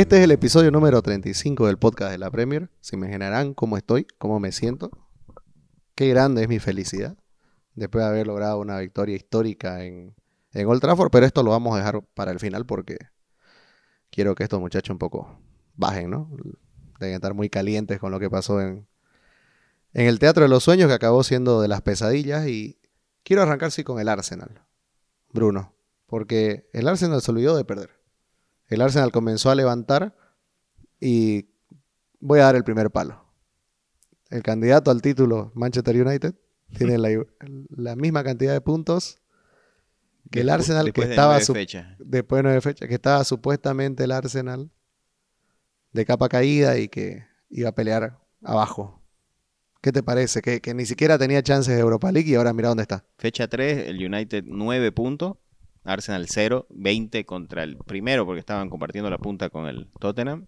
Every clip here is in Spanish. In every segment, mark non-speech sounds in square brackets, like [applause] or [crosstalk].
Este es el episodio número 35 del podcast de la Premier. Si me generarán cómo estoy, cómo me siento, qué grande es mi felicidad después de haber logrado una victoria histórica en, en Old Trafford, pero esto lo vamos a dejar para el final porque quiero que estos muchachos un poco bajen, ¿no? Deben estar muy calientes con lo que pasó en, en el Teatro de los Sueños, que acabó siendo de las pesadillas. Y quiero arrancar sí con el Arsenal, Bruno, porque el Arsenal se olvidó de perder. El Arsenal comenzó a levantar y voy a dar el primer palo. El candidato al título, Manchester United, tiene la, la misma cantidad de puntos que el Arsenal Después que de estaba nueve después de nueve fechas, que estaba supuestamente el Arsenal de capa caída y que iba a pelear abajo. ¿Qué te parece? Que, que ni siquiera tenía chances de Europa League y ahora mira dónde está. Fecha 3, el United 9 puntos, Arsenal 0, 20 contra el primero porque estaban compartiendo la punta con el Tottenham.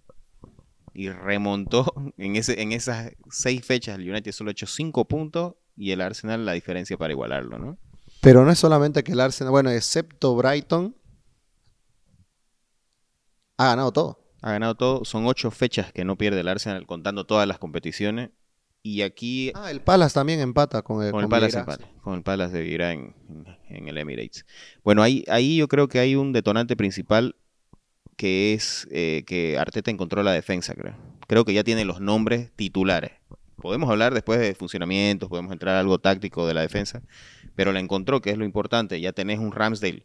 Y remontó [laughs] en, ese, en esas seis fechas. El United solo ha hecho 5 puntos y el Arsenal la diferencia para igualarlo, ¿no? Pero no es solamente que el Arsenal, bueno, excepto Brighton, ha ganado todo. Ha ganado todo. Son 8 fechas que no pierde el Arsenal contando todas las competiciones. Y aquí Ah, el Palace también empata con el, Con el Palace Con el Palace de Vieira en, en- el Emirates. Bueno, ahí, ahí yo creo que hay un detonante principal que es eh, que Arteta encontró la defensa, creo. Creo que ya tiene los nombres titulares. Podemos hablar después de funcionamientos, podemos entrar a algo táctico de la defensa, pero la encontró, que es lo importante. Ya tenés un Ramsdale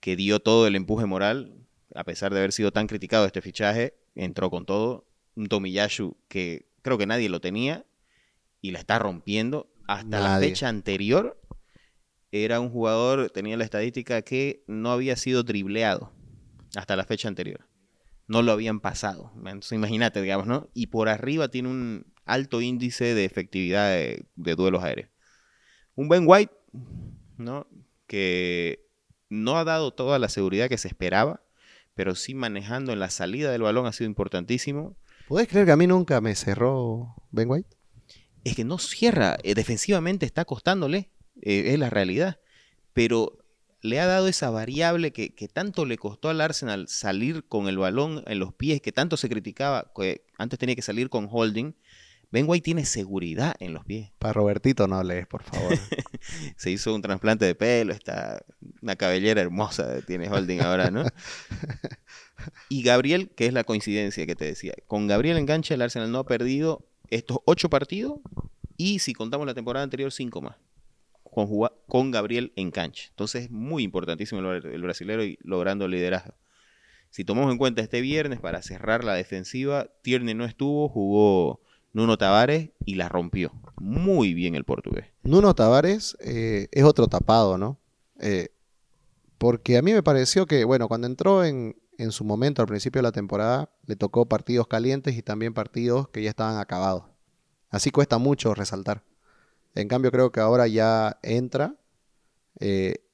que dio todo el empuje moral, a pesar de haber sido tan criticado este fichaje, entró con todo. Un Tomiyasu que creo que nadie lo tenía y la está rompiendo. Hasta la fecha anterior era un jugador, tenía la estadística que no había sido dribleado hasta la fecha anterior. No lo habían pasado. Entonces, imagínate, digamos, ¿no? Y por arriba tiene un alto índice de efectividad de, de duelos aéreos. Un Ben White, ¿no? Que no ha dado toda la seguridad que se esperaba, pero sí manejando en la salida del balón ha sido importantísimo. ¿Podés creer que a mí nunca me cerró Ben White? Es que no cierra, eh, defensivamente está costándole, eh, es la realidad, pero le ha dado esa variable que, que tanto le costó al Arsenal salir con el balón en los pies, que tanto se criticaba, que antes tenía que salir con holding. Ben White tiene seguridad en los pies. Para Robertito no lees, por favor. [laughs] Se hizo un trasplante de pelo, está una cabellera hermosa, tiene holding ahora, ¿no? [laughs] Y Gabriel, que es la coincidencia que te decía, con Gabriel engancha el Arsenal no ha perdido estos ocho partidos y si contamos la temporada anterior, cinco más. Con, con Gabriel en cancha. Entonces es muy importantísimo el, el brasilero y logrando liderazgo. Si tomamos en cuenta este viernes para cerrar la defensiva, Tierney no estuvo, jugó Nuno Tavares y la rompió. Muy bien el portugués. Nuno Tavares eh, es otro tapado, ¿no? Eh, porque a mí me pareció que, bueno, cuando entró en, en su momento al principio de la temporada, le tocó partidos calientes y también partidos que ya estaban acabados. Así cuesta mucho resaltar. En cambio, creo que ahora ya entra. eh,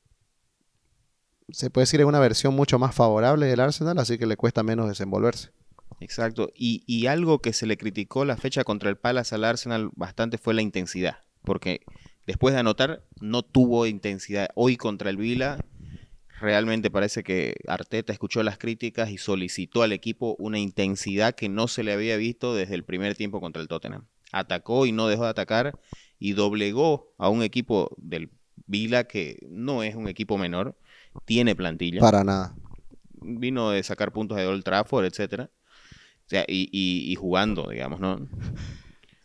se puede decir en una versión mucho más favorable del Arsenal, así que le cuesta menos desenvolverse. Exacto. Y, y algo que se le criticó la fecha contra el Palace al Arsenal bastante fue la intensidad. Porque después de anotar, no tuvo intensidad. Hoy contra el Vila, realmente parece que Arteta escuchó las críticas y solicitó al equipo una intensidad que no se le había visto desde el primer tiempo contra el Tottenham. Atacó y no dejó de atacar y doblegó a un equipo del Vila que no es un equipo menor, tiene plantilla Para nada. vino de sacar puntos de Old Trafford, etcétera. O sea, y, y- y jugando, digamos, ¿no?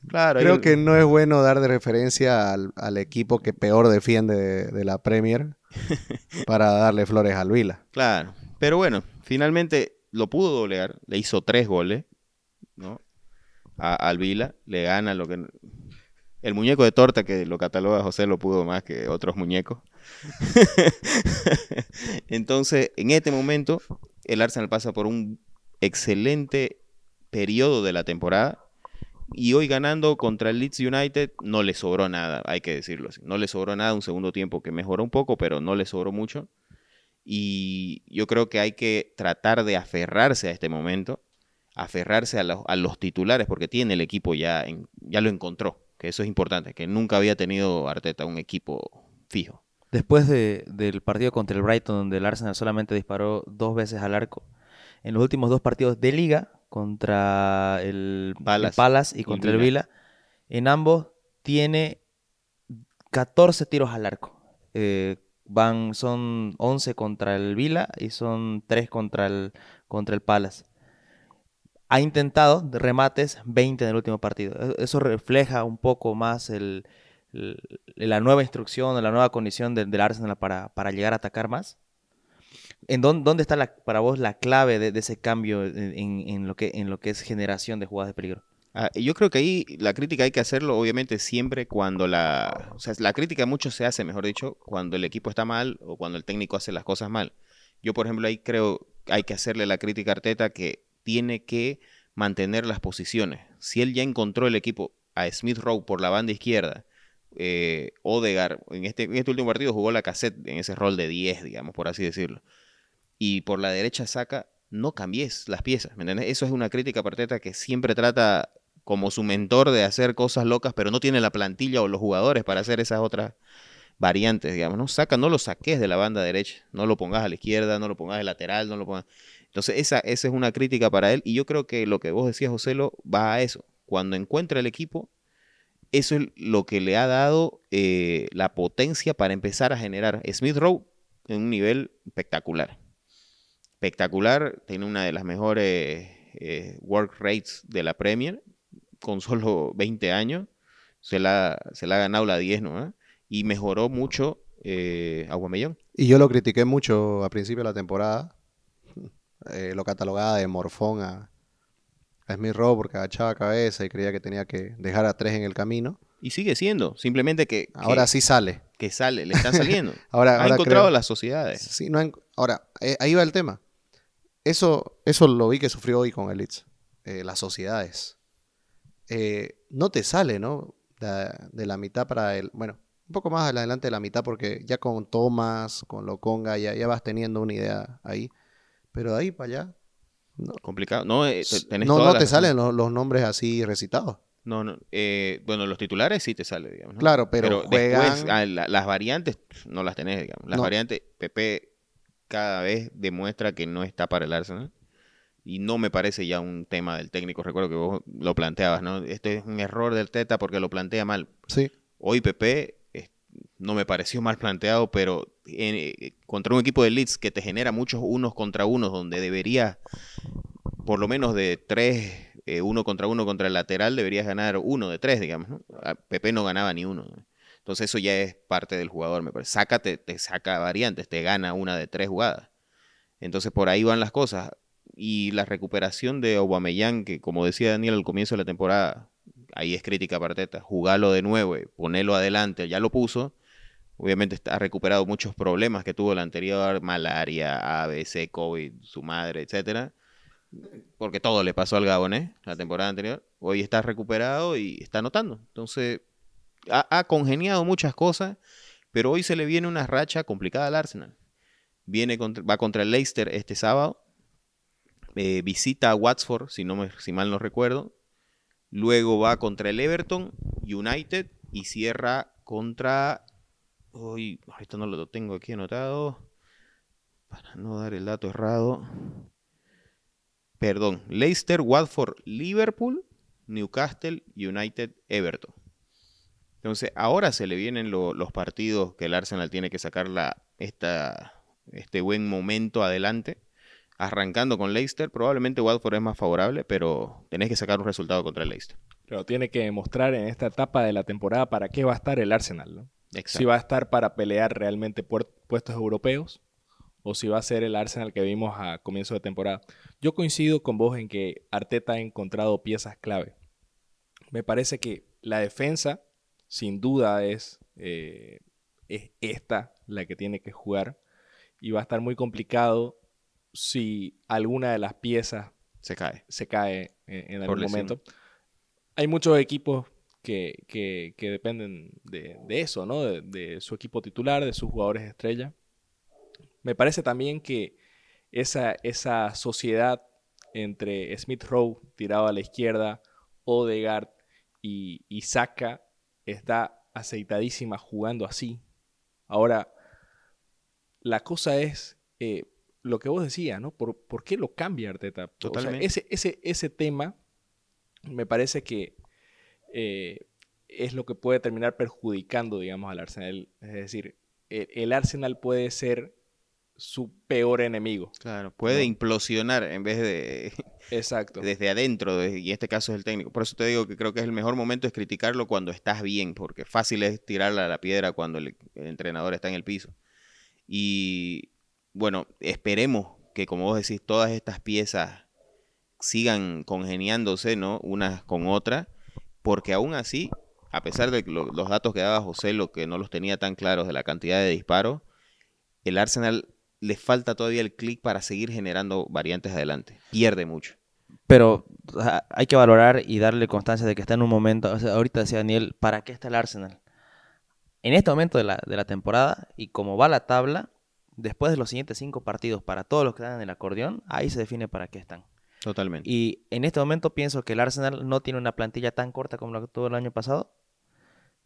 Claro, Creo que no es bueno dar de referencia al, al equipo que peor defiende de, de la Premier [laughs] para darle flores al Vila. Claro. Pero bueno, finalmente lo pudo doblegar, le hizo tres goles, ¿no? A, al Vila, le gana lo que... El muñeco de torta que lo cataloga José lo pudo más que otros muñecos. [laughs] Entonces, en este momento, el Arsenal pasa por un excelente periodo de la temporada. Y hoy ganando contra el Leeds United no le sobró nada, hay que decirlo así. No le sobró nada, un segundo tiempo que mejoró un poco, pero no le sobró mucho. Y yo creo que hay que tratar de aferrarse a este momento, aferrarse a los, a los titulares, porque tiene el equipo ya, ya lo encontró, que eso es importante, que nunca había tenido Arteta un equipo fijo. Después de- del partido contra el Brighton, donde el Arsenal solamente disparó dos veces al arco, en los últimos dos partidos de liga contra el Palace. Palace y contra el. Vila. En ambos tiene 14 tiros al arco. Eh, van, son 11 contra el Vila y son 3 contra el, contra el Palace. Ha intentado de remates 20 en el último partido. E- Eso refleja un poco más el, el- la nueva instrucción, la nueva condición del, del Arsenal para, para llegar a atacar más. ¿En dónde, está la- para vos la clave de, ese cambio en, lo que, es generación de jugadas de peligro? Ah, yo creo que ahí la crítica hay que hacerlo, obviamente, siempre cuando la. O sea, la crítica mucho se hace, mejor dicho, cuando el equipo está mal o cuando el técnico hace las cosas mal. Yo, por ejemplo, ahí creo que hay que hacerle la crítica a Arteta que tiene que mantener las posiciones. Si él ya encontró el equipo a Smith Rowe por la banda izquierda, eh, Odegaard, en este, en este último partido jugó la cassette en ese rol de 10, digamos, por así decirlo. Y por la derecha saca, no cambies las piezas, ¿me entiendes? Eso es una crítica a Arteta que siempre trata como su mentor de hacer cosas locas, pero no tiene la plantilla o los jugadores para hacer esas otras variantes, digamos, ¿no? Saca, no lo saques de la banda derecha, no lo pongas a la izquierda, no lo pongas de lateral, no lo pongas... Entonces, esa, esa es una crítica para él y yo creo que lo que vos decías, Joselo, va a eso. Cuando encuentra el equipo, eso es lo que le ha dado eh, la potencia para empezar a generar Smith Rowe en un nivel espectacular. Espectacular, tiene una de las mejores eh, work rates de la Premier, con solo [laughs] 20 años. Se la, se la ha ganado la 10, ¿no? ¿Eh? Y mejoró mucho eh, Aguamellón. Y yo lo critiqué mucho a principio de la temporada. [laughs] Eh, lo catalogaba de morfón a, a Smith Rowe porque agachaba cabeza y creía que tenía que dejar a tres en el camino. Y sigue siendo, simplemente que, que- Ahora sí sale. que sale, le están saliendo. [laughs] Ahora, ha ahora encontrado creo- las sociedades. Sí, no han- Ahora, eh, ahí va el tema. Eso, eso lo vi que sufrió hoy con el Leeds. Eh, las sociedades. Eh, no te sale, ¿no? De, de la mitad para el. Bueno, un poco más adelante de la mitad, porque ya con Thomas, con Loconga, ya, ya vas teniendo una idea ahí. Pero de ahí para allá. No, Complicado. No, eh, te- tenés no, no te salen los, los nombres así recitados. No, no. eh, bueno, los titulares sí te sale, digamos. ¿no? Claro, pero juegan- después, ah, la- las variantes no las tenés, digamos. Las No. variantes, Pepe cada vez demuestra que no está para el Arsenal. Y no me parece ya un tema del técnico. Recuerdo que vos lo planteabas, ¿no? Este es un error del Teta porque lo plantea mal. Sí. Hoy Pepe eh, no me pareció mal planteado, pero en- eh, contra un equipo de Leeds que te genera muchos unos contra unos, donde debería, por lo menos de tres, eh, uno contra uno contra el lateral, deberías ganar uno de tres, digamos. ¿no? Pepe no ganaba ni uno. ¿no? Entonces eso ya es parte del jugador, me parece. Sácate, te saca variantes, te gana una de tres jugadas. Entonces por ahí van las cosas. Y la recuperación de Aubameyang, que como decía Daniel al comienzo de la temporada, ahí es crítica para Arteta, jugarlo de nuevo, y ponerlo adelante, ya lo puso. Obviamente ha recuperado muchos problemas que tuvo el anterior, malaria, ABC, COVID, su madre, etcétera. Porque todo le pasó al Gabonés la temporada anterior. Hoy está recuperado y está anotando. Entonces, ha, congeniado muchas cosas, pero hoy se le viene una racha complicada al Arsenal. Viene contra- va contra el Leicester este sábado. Eh, visita a Watford, si, no me, si mal no recuerdo. Luego va contra el Everton, United y cierra contra. Uy, esto no lo tengo aquí anotado. Para no dar el dato errado. Perdón, Leicester, Watford, Liverpool, Newcastle, United, Everton. Entonces, ahora se le vienen lo- los partidos que el Arsenal tiene que sacar la, esta, este buen momento adelante. Arrancando con Leicester, probablemente Watford es más favorable, pero tenés que sacar un resultado contra el Leicester. Pero tiene que demostrar en esta etapa de la temporada para qué va a estar el Arsenal, ¿no? Exacto. Si va a estar para pelear realmente puestos europeos o si va a ser el Arsenal que vimos a comienzo de temporada. Yo coincido con vos en que Arteta ha encontrado piezas clave. Me parece que la defensa, sin duda, es, eh, es esta la que tiene que jugar y va a estar muy complicado si alguna de las piezas Se cae. se cae en, en algún momento. Hay muchos equipos que, que- que dependen de, de eso, ¿no? De, de su equipo titular, de sus jugadores estrella. Me parece también que esa, esa sociedad entre Smith Rowe tirado a la izquierda, Odegaard y, y Saka está aceitadísima jugando así. Ahora, la cosa es, eh, lo que vos decías, ¿no? ¿Por, por qué lo cambia Arteta? O sea, Totalmente. ese, ese, ese tema me parece que eh, es lo que puede terminar perjudicando, digamos, al Arsenal. Es decir, el, el Arsenal puede ser su peor enemigo. Claro, puede ¿no? implosionar en vez de [laughs] Exacto. desde adentro, de- y en este caso es el técnico. Por eso te digo que creo que es el mejor momento es criticarlo cuando estás bien, porque fácil es tirarle a la piedra cuando el, el entrenador está en el piso. Y bueno, esperemos que como vos decís, todas estas piezas sigan congeniándose, ¿no? Unas con otras, porque aún así, a pesar de lo- los datos que daba José, lo que no los tenía tan claros de la cantidad de disparos, el Arsenal le falta todavía el clic para seguir generando variantes adelante. Pierde mucho. Pero o sea, hay que valorar y darle constancia de que está en un momento. o sea, ahorita decía Daniel, ¿para qué está el Arsenal? En este momento de la, de la temporada y como va la tabla, después de los siguientes cinco partidos para todos los que dan en el acordeón, ahí se define para qué están. Totalmente. Y en este momento pienso que el Arsenal no tiene una plantilla tan corta como la que tuvo el año pasado.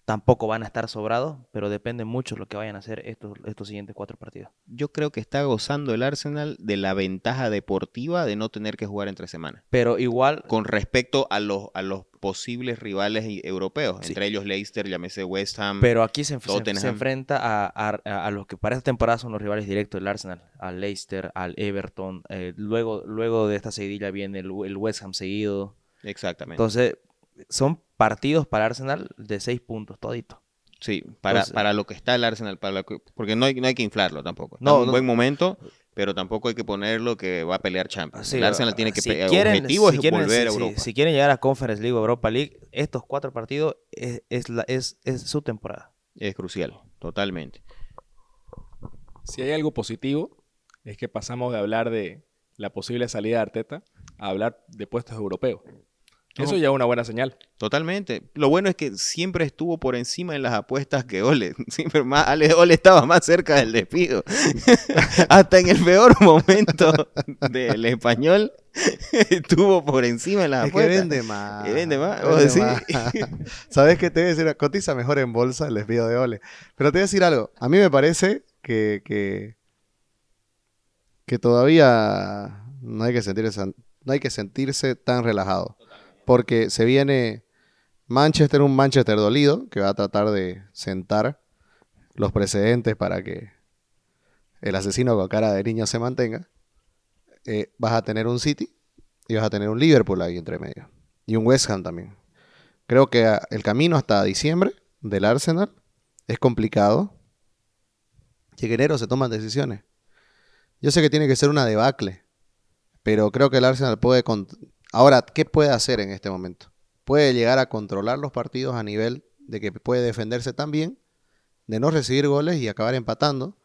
Tampoco van a estar sobrados, pero depende mucho lo que vayan a hacer estos, estos siguientes cuatro partidos. Yo creo que está gozando el Arsenal de la ventaja deportiva de no tener que jugar entre semanas. Pero igual, Con respecto a los, a los posibles rivales europeos, Sí. entre ellos Leicester, llámese West Ham. Pero aquí se, se- se enfrenta a, a- a- a los que para esta temporada son los rivales directos del Arsenal, al Leicester, al Everton. eh, luego, luego de esta seguidilla viene el, el West Ham seguido. Exactamente. Entonces, son partidos para Arsenal de seis puntos todito. sí, para, entonces- para lo que está el Arsenal, para lo que- porque no hay, no hay que inflarlo tampoco. Está No, un no. buen momento, pero tampoco hay que ponerlo que va a pelear Champions. Sí, el Arsenal tiene que si pe- quieren- objetivo si es quieren- volver a si- si- Europa. Si, quieren llegar a Conference League o Europa League, estos cuatro partidos es, es, la- es, es su temporada. Es crucial, totalmente. Si hay algo positivo, es que pasamos de hablar de la posible salida de Arteta a hablar de puestos europeos. Eso ya es una buena señal. Totalmente. Lo bueno es que siempre estuvo por encima en las apuestas que Ole. [laughs] Siempre más, Ale- Ole estaba más cerca del despido. [laughs] Hasta en el peor [laughs] momento del español estuvo por encima en las Es que apuestas. vende más. Que vende más, vende vos decís. más. ¿Sabes qué te voy a decir? Cotiza mejor en bolsa el despido de Ole. Pero te voy a decir algo. A mí me parece que, que, que todavía no hay que sentirse, no hay que sentirse tan relajado. Porque se viene Manchester, un Manchester dolido, que va a tratar de sentar los precedentes para que el asesino con cara de niño se mantenga. Eh, vas a tener un City y vas a tener un Liverpool ahí entre medio. Y un West Ham también. Creo que ah, el camino hasta diciembre del Arsenal es complicado. Y en enero se toman decisiones. Yo sé que tiene que ser una debacle. Pero creo que el Arsenal puede... Ahora, ¿qué puede hacer en este momento? Puede llegar a controlar los partidos a nivel de que puede defenderse tan bien, de no recibir goles y acabar empatando.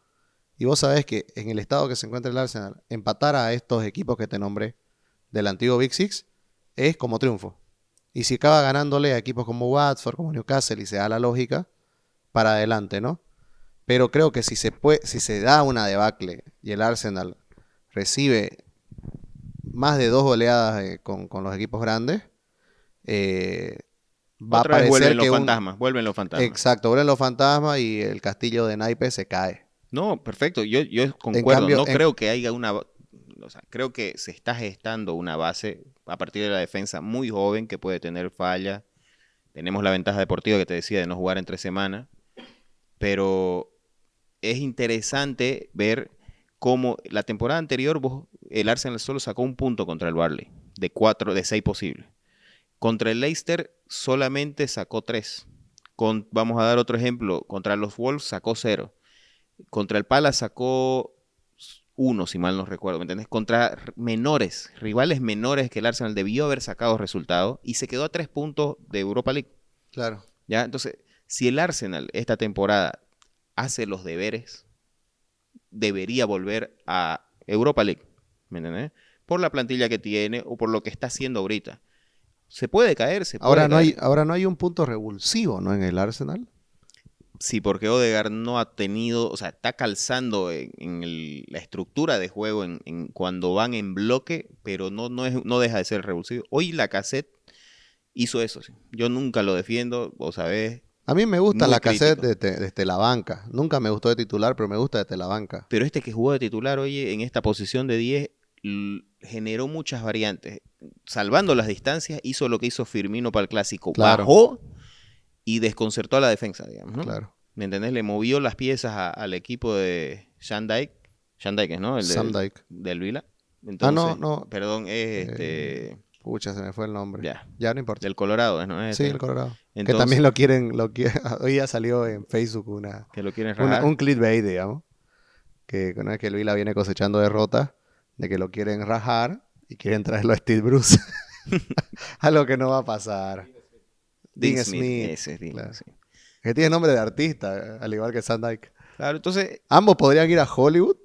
Y vos sabés que en el estado que se encuentra el Arsenal, empatar a estos equipos que te nombré del antiguo Big Six es como triunfo. Y si acaba ganándole a equipos como Watford, como Newcastle y se da la lógica, para adelante, ¿no? Pero creo que si se, puede, si se da una debacle y el Arsenal recibe más de dos goleadas eh, con, con los equipos grandes, eh, va Otra a parecer vuelven los que un- fantasmas, vuelven los fantasmas. Exacto, vuelven los fantasmas y el castillo de naipes se cae. No, perfecto. Yo, yo concuerdo. cambio, no en- creo que haya una. O sea, creo que se está gestando una base a partir de la defensa muy joven que puede tener fallas. Tenemos la ventaja deportiva que te decía de no jugar entre semanas. Pero es interesante ver cómo la temporada anterior vos- el Arsenal solo sacó un punto contra el Barley, de cuatro, de seis posibles. Contra el Leicester solamente sacó tres. Con, vamos a dar otro ejemplo. Contra los Wolves sacó cero. Contra el Palace sacó uno, si mal no recuerdo, ¿me entendés? Contra menores, rivales menores que el Arsenal debió haber sacado resultados y se quedó a tres puntos de Europa League. Claro. ¿ya? Entonces, si el Arsenal esta temporada hace los deberes, debería volver a Europa League, ¿me entendés? Por la plantilla que tiene o por lo que está haciendo ahorita. Se puede caer, se puede Ahora no, caer. hay, ahora no hay un punto revulsivo, ¿no? En el Arsenal. Sí, porque Odegaard no ha tenido, o sea, está calzando en, en el- la estructura de juego en, en cuando van en bloque, pero no, no, es, no deja de ser revulsivo. Hoy la cassette hizo eso, sí. yo nunca lo defiendo, vos sabés, A mí me gusta Muy la cassette crítico. desde, desde la banca. Nunca me gustó de titular, pero me gusta desde la banca. Pero este que jugó de titular, oye, en esta posición de 10, l- generó muchas variantes. Salvando las distancias, hizo lo que hizo Firmino para el clásico. Claro. Bajó y desconcertó a la defensa, digamos. ¿no? Claro. ¿Me entendés? Le movió las piezas a- al equipo de Shandike. Shandike, ¿no? El de- Sam Dyke. del Vila. Ah, no, no. Perdón, es este. Pucha, se me fue el nombre. Ya. Ya no importa. Del Colorado, ¿no? Es Sí, este, el Colorado. Que también lo quieren, lo qui- [laughs] hoy ya salió en Facebook una, Que lo quieren una- un clickbait, digamos. Que una vez que el Vila viene cosechando derrotas, de que lo quieren rajar y quieren traerlo a Steve Bruce. [laughs] [laughs] Algo que no va a pasar. Dean Dean Smith. Smith, Ese es Dean, claro. sí. Que tiene nombre de artista, al igual que Sam Dyke. Claro, entonces, Ambos podrían ir a Hollywood,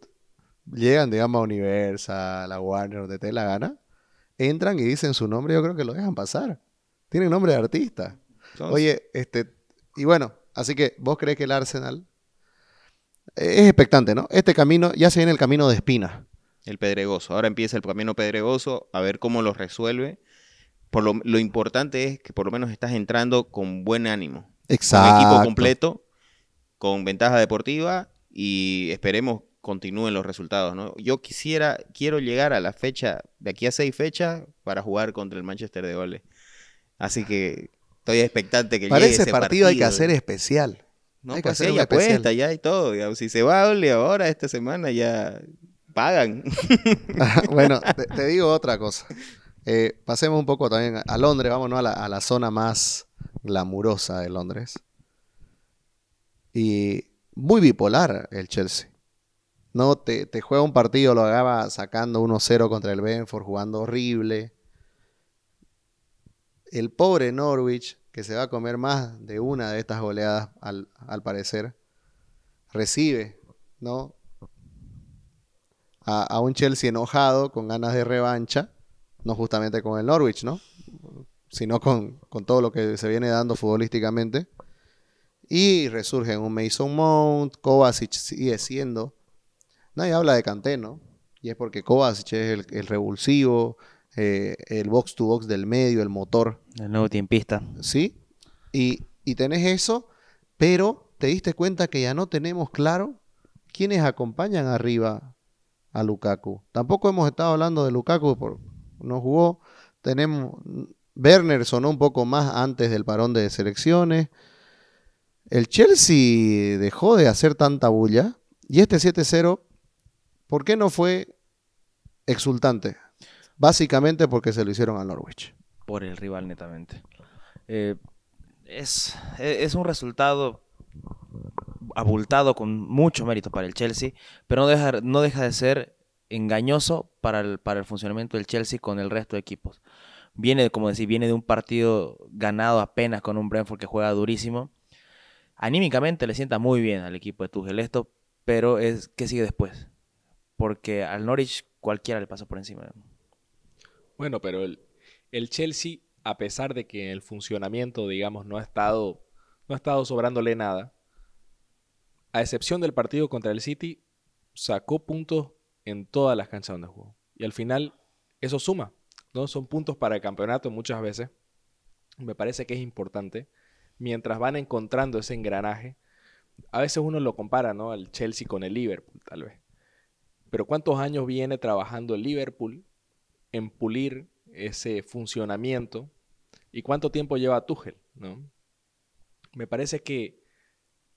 llegan, digamos, a Universal, a Warner, donde te dé la gana, entran y dicen su nombre, yo creo que lo dejan pasar. Tienen nombre de artista. Oye, este, y bueno, así que vos crees que el Arsenal eh, es expectante, ¿no? Este camino, ya se viene el camino de espina. El pedregoso. Ahora empieza el camino pedregoso, a ver cómo lo resuelve. Por lo, lo importante es que por lo menos estás entrando con buen ánimo. Exacto. Con equipo completo, con ventaja deportiva y esperemos continúen los resultados. ¿no? Yo quisiera, quiero llegar a la fecha, de aquí a seis fechas, para jugar contra el Manchester de Ole. Así que estoy expectante que Para llegue ese ese partido, hay que partido. hacer especial. No, hay que pues hacer hay un especial. apuesta ya y todo. digamos. Si se va a Ole ahora, esta semana ya pagan. [laughs] [laughs] bueno, te, te digo otra cosa. Eh, pasemos un poco también a Londres, vámonos a la, a la zona más glamurosa de Londres. Y muy bipolar el Chelsea. No, te, te juega un partido, lo acaba sacando 1-0 contra el Benford, jugando horrible. El pobre Norwich, que se va a comer más de una de estas goleadas, al, parecer, recibe, ¿no? a, un Chelsea enojado, con ganas de revancha, no justamente con el Norwich, ¿no? Sino con, con todo lo que se viene dando futbolísticamente. Y resurge un Mason Mount, Kovacic sigue siendo. Nadie habla de Kanté, ¿no? Y es porque Kovacic es el, el revulsivo, eh, el box to box del medio, el motor, El nuevo tiempista. ¿sí? Y, y tenés eso, pero te diste cuenta que ya no tenemos claro quiénes acompañan arriba a Lukaku. Tampoco hemos estado hablando de Lukaku, por, no jugó. Tenemos. Werner sonó un poco más antes del parón de selecciones. El Chelsea dejó de hacer tanta bulla. Y este 7-0, ¿por qué no fue exultante? Básicamente porque se lo hicieron al Norwich. por el rival netamente. Eh, es, e- es un resultado abultado con mucho mérito para el Chelsea, pero no deja, no deja de ser engañoso para el, para el funcionamiento del Chelsea con el resto de equipos. Viene, como decir, viene de un partido ganado apenas con un Brentford que juega durísimo. Anímicamente le sienta muy bien al equipo de Tuchel esto, pero es ¿qué sigue después? Porque al Norwich cualquiera le pasa por encima. Bueno, pero el, el Chelsea, a pesar de que el funcionamiento, digamos, no ha estado, no ha estado sobrándole nada, a excepción del partido contra el City, sacó puntos en todas las canchas donde jugó. Y al final, eso suma, ¿no? Son puntos para el campeonato muchas veces. Me parece que es importante. Mientras van encontrando ese engranaje, a veces uno lo compara, ¿no? Al Chelsea con el Liverpool, tal vez. Pero ¿cuántos años viene trabajando el Liverpool en pulir ese funcionamiento y cuánto tiempo lleva Tuchel, ¿no? Me parece que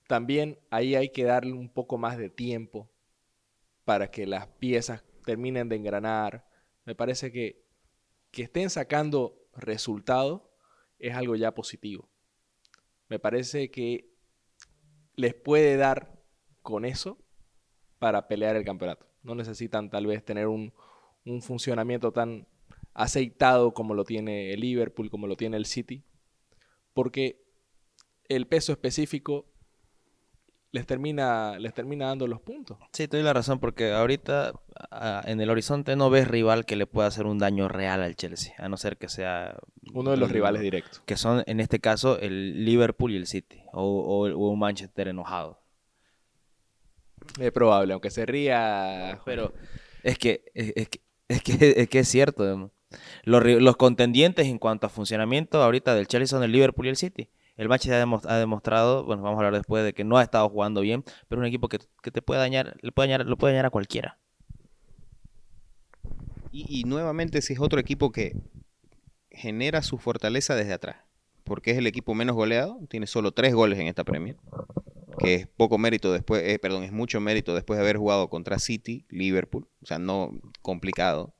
también ahí hay que darle un poco más de tiempo para que las piezas terminen de engranar. Me parece que que estén sacando resultados es algo ya positivo. Me parece que les puede dar con eso para pelear el campeonato. No necesitan tal vez tener un, un funcionamiento tan aceitado como lo tiene el Liverpool, como lo tiene el City, porque el peso específico les termina, les termina dando los puntos. Sí, te doy la razón, porque ahorita a- en el horizonte no ves rival que le pueda hacer un daño real al Chelsea, a no ser que sea... Uno de los el- rivales directos. Que son, en este caso, el Liverpool y el City, o, o- o un Manchester enojado. Es probable, aunque se ría. Pero es que es, es que, es, que, es que es cierto. Los, los contendientes en cuanto a funcionamiento ahorita del Chelsea son el Liverpool y el City. El Manchester ha, demo- ha demostrado, bueno, vamos a hablar después de que no ha estado jugando bien, pero es un equipo que, que te puede dañar, le puede dañar, lo puede dañar a cualquiera. Y, y nuevamente si es otro equipo que genera su fortaleza desde atrás. Porque es el equipo menos goleado, tiene solo tres goles en esta Premier. Que es poco mérito después, eh, perdón, es mucho mérito después de haber jugado contra City, Liverpool. O sea, no complicado.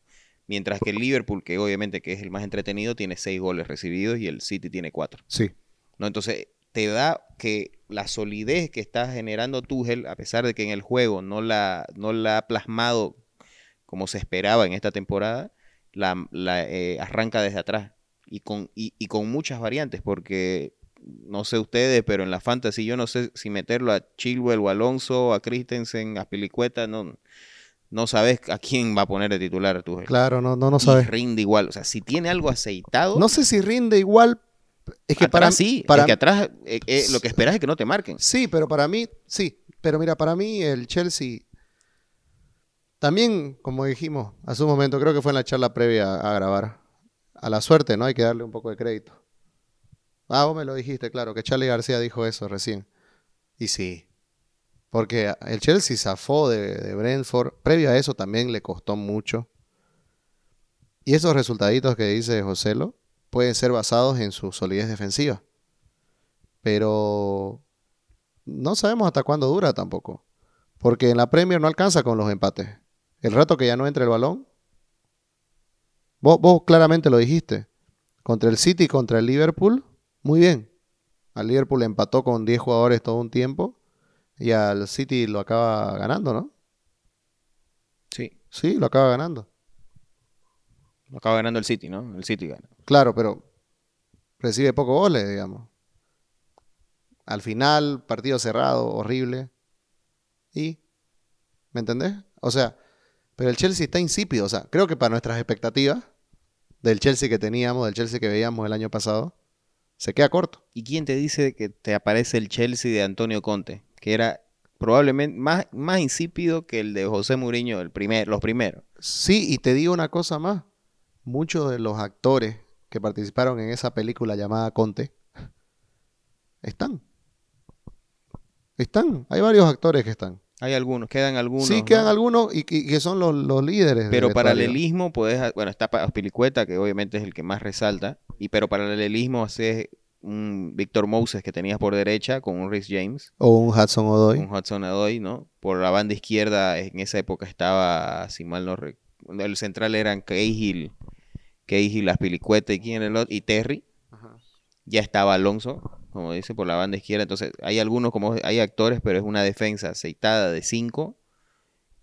Mientras que el Liverpool, que obviamente que es el más entretenido, tiene seis goles recibidos y el City tiene cuatro. Sí. ¿no? Entonces, te da que la solidez que está generando Tuchel, a pesar de que en el juego no la, no la ha plasmado como se esperaba en esta temporada, la, la, eh, arranca desde atrás y con, y, y con muchas variantes, porque no sé ustedes, pero en la fantasy yo no sé si meterlo a Chilwell o a Alonso, a Christensen, a Pilicueta, no, no sabes a quién va a poner de titular Tuchel. Claro, no, no, no Y sabes. rinde igual, o sea, si tiene algo aceitado, No sé si rinde igual. Es que atrás para sí, para es que atrás eh, eh, lo que esperas es que no te marquen. Sí, pero para mí, sí. Pero mira, para mí el Chelsea. También, como dijimos hace un momento, creo que fue en la charla previa a grabar. A la suerte, ¿no? Hay que darle un poco de crédito. Ah, vos me lo dijiste, claro, que Charlie García dijo eso recién. Y sí. Porque el Chelsea zafó de, Brentford. Previo a eso también le costó mucho. Y esos resultaditos que dice Joselo pueden ser basados en su solidez defensiva. Pero no sabemos hasta cuándo dura tampoco. Porque en la Premier no alcanza con los empates. El rato que ya no entre el balón. Vos, vos claramente lo dijiste. Contra el City contra el Liverpool, muy bien. Al Liverpool empató con 10 jugadores todo un tiempo. Y al City lo acaba ganando, ¿no? Sí. Sí, lo acaba ganando. Lo acaba ganando el City, ¿no? El City gana. Claro, pero recibe pocos goles, digamos. Al final, partido cerrado, horrible. ¿Y? ¿Me entendés? O sea, pero el Chelsea está insípido. O sea, creo que para nuestras expectativas del Chelsea que teníamos, del Chelsea que veíamos el año pasado, se queda corto. ¿Y quién te dice que te aparece el Chelsea de Antonio Conte? Que era probablemente más, más insípido que el de José Mourinho, el primer, los primeros. Sí, y te digo una cosa más. Muchos de los actores que participaron en esa película llamada Conte están. Están. Hay varios actores que están. Hay algunos, quedan algunos. sí, ¿no? quedan algunos y, y que son los, los líderes. Pero paralelismo, puedes, bueno, está Pa- Pilicueta, que obviamente es el que más resalta, y pero paralelismo haces un Víctor Moses que tenías por derecha con un Rhys James, O un Hudson Odoi. un Hudson Odoi, ¿no? Por la banda izquierda en esa época estaba, si mal no recuerdo, el central eran Cahill, Cahill, Pilicueta y quién era el otro, y Terry. Ya estaba Alonso, como dice, por la banda izquierda. Entonces, hay algunos, como hay actores, pero es una defensa aceitada de 5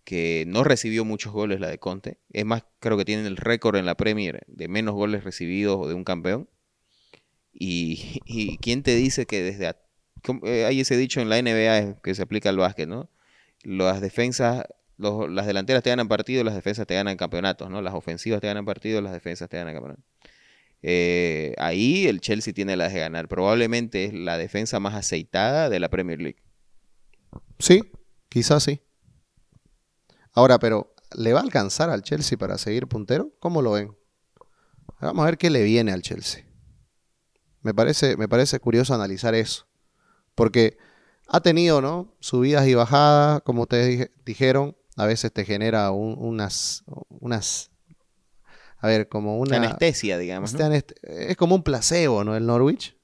que no recibió muchos goles la de Conte. Es más, creo que tienen el récord en la Premier de menos goles recibidos de un campeón. Y, [laughs] y quién te dice que desde... a- eh, hay ese dicho en la NBA que se aplica al básquet, ¿no? Las defensas, las delanteras te ganan partidos, las defensas te ganan campeonatos, ¿no? Las ofensivas te ganan partidos, las defensas te ganan campeonatos. Eh, ahí el Chelsea tiene las de ganar. Probablemente es la defensa más aceitada de la Premier League. Sí, quizás sí. Ahora, pero ¿le va a alcanzar al Chelsea para seguir puntero? ¿Cómo lo ven? Vamos a ver qué le viene al Chelsea. Me parece, me parece curioso analizar eso. Porque ha tenido, ¿no? Subidas y bajadas, como ustedes dije- dijeron. A veces te genera un- unas, unas, a ver, como una... Anestesia, digamos. ¿no? Este anest- es como un placebo, ¿no? El Norwich,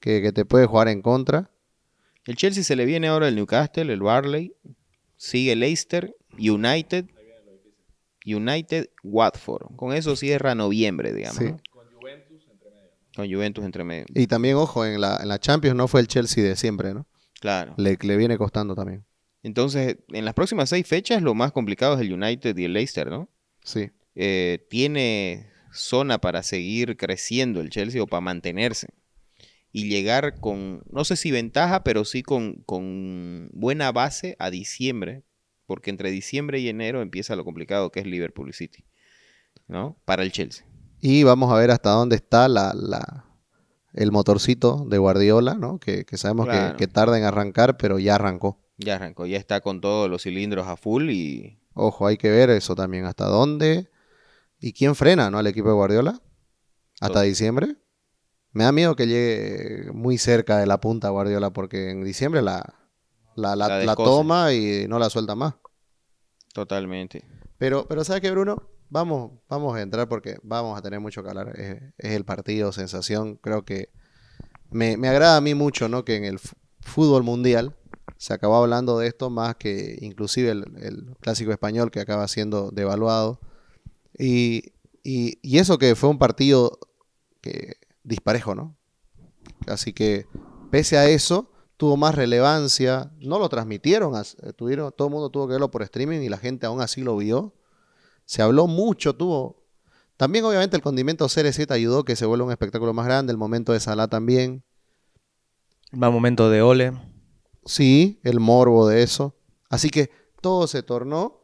que, que te puede jugar en contra. El Chelsea se le viene ahora el Newcastle, el Barley, sigue Leicester, United, United, Watford. Con eso cierra noviembre, digamos. Sí. ¿no? Con Juventus entre medio. Y también, ojo, en la, en la Champions no fue el Chelsea de siempre, ¿no? Claro. Le, le viene costando también. Entonces, en las próximas seis fechas, lo más complicado es el United y el Leicester, ¿no? Sí. Eh, tiene zona para seguir creciendo el Chelsea o para mantenerse. Y llegar con, no sé si ventaja, pero sí con, con buena base a diciembre. Porque entre diciembre y enero empieza lo complicado que es Liverpool City. ¿No? Para el Chelsea. Y vamos a ver hasta dónde está la, la- el motorcito de Guardiola, ¿no? Que, que sabemos que- que, tarda en arrancar, pero ya arrancó. Ya arrancó, ya está con todos los cilindros a full y Ojo, hay que ver eso también, hasta dónde y quién frena, ¿no? Al equipo de Guardiola. Hasta Todo. diciembre. Me da miedo que llegue muy cerca de la punta Guardiola porque en diciembre la, la, la- La la descose. toma y no la suelta más. Totalmente. Pero, pero ¿sabes qué, Bruno? Vamos, vamos a entrar porque vamos a tener mucho que hablar. Es, es el partido, sensación. Creo que me, me agrada a mí mucho, ¿no? Que en el fútbol mundial se acabó hablando de esto más que inclusive el, el clásico español que acaba siendo devaluado. Y, y, y eso que fue un partido que, disparejo, ¿no? Así que, pese a eso, tuvo más relevancia. No lo transmitieron, eh, tuvieron, todo el mundo tuvo que verlo por streaming y la gente aún así lo vio. Se habló mucho, tuvo. También, obviamente, el condimento CR7 ayudó que se vuelva un espectáculo más grande. El momento de Salah también. Va momento de Ole. Sí, el morbo de eso. Así que todo se tornó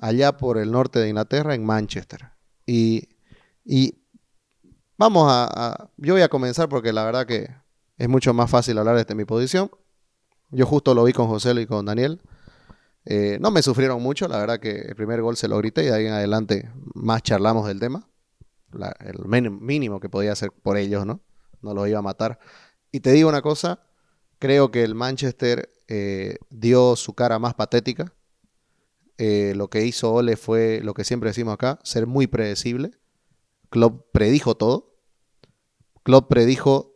allá por el norte de Inglaterra, en Manchester. Y, y vamos a, Yo voy a comenzar porque la verdad que es mucho más fácil hablar desde mi posición. Yo justo lo vi con José y con Daniel. Eh, no me sufrieron mucho, la verdad que el primer gol se lo grité y de ahí en adelante más charlamos del tema. El mínimo que podía hacer por ellos, ¿no? No los iba a matar. Y te digo una cosa, creo que el Manchester eh, dio su cara más patética. Eh, lo que hizo Ole fue lo que siempre decimos acá, ser muy predecible. Klopp predijo todo. Klopp predijo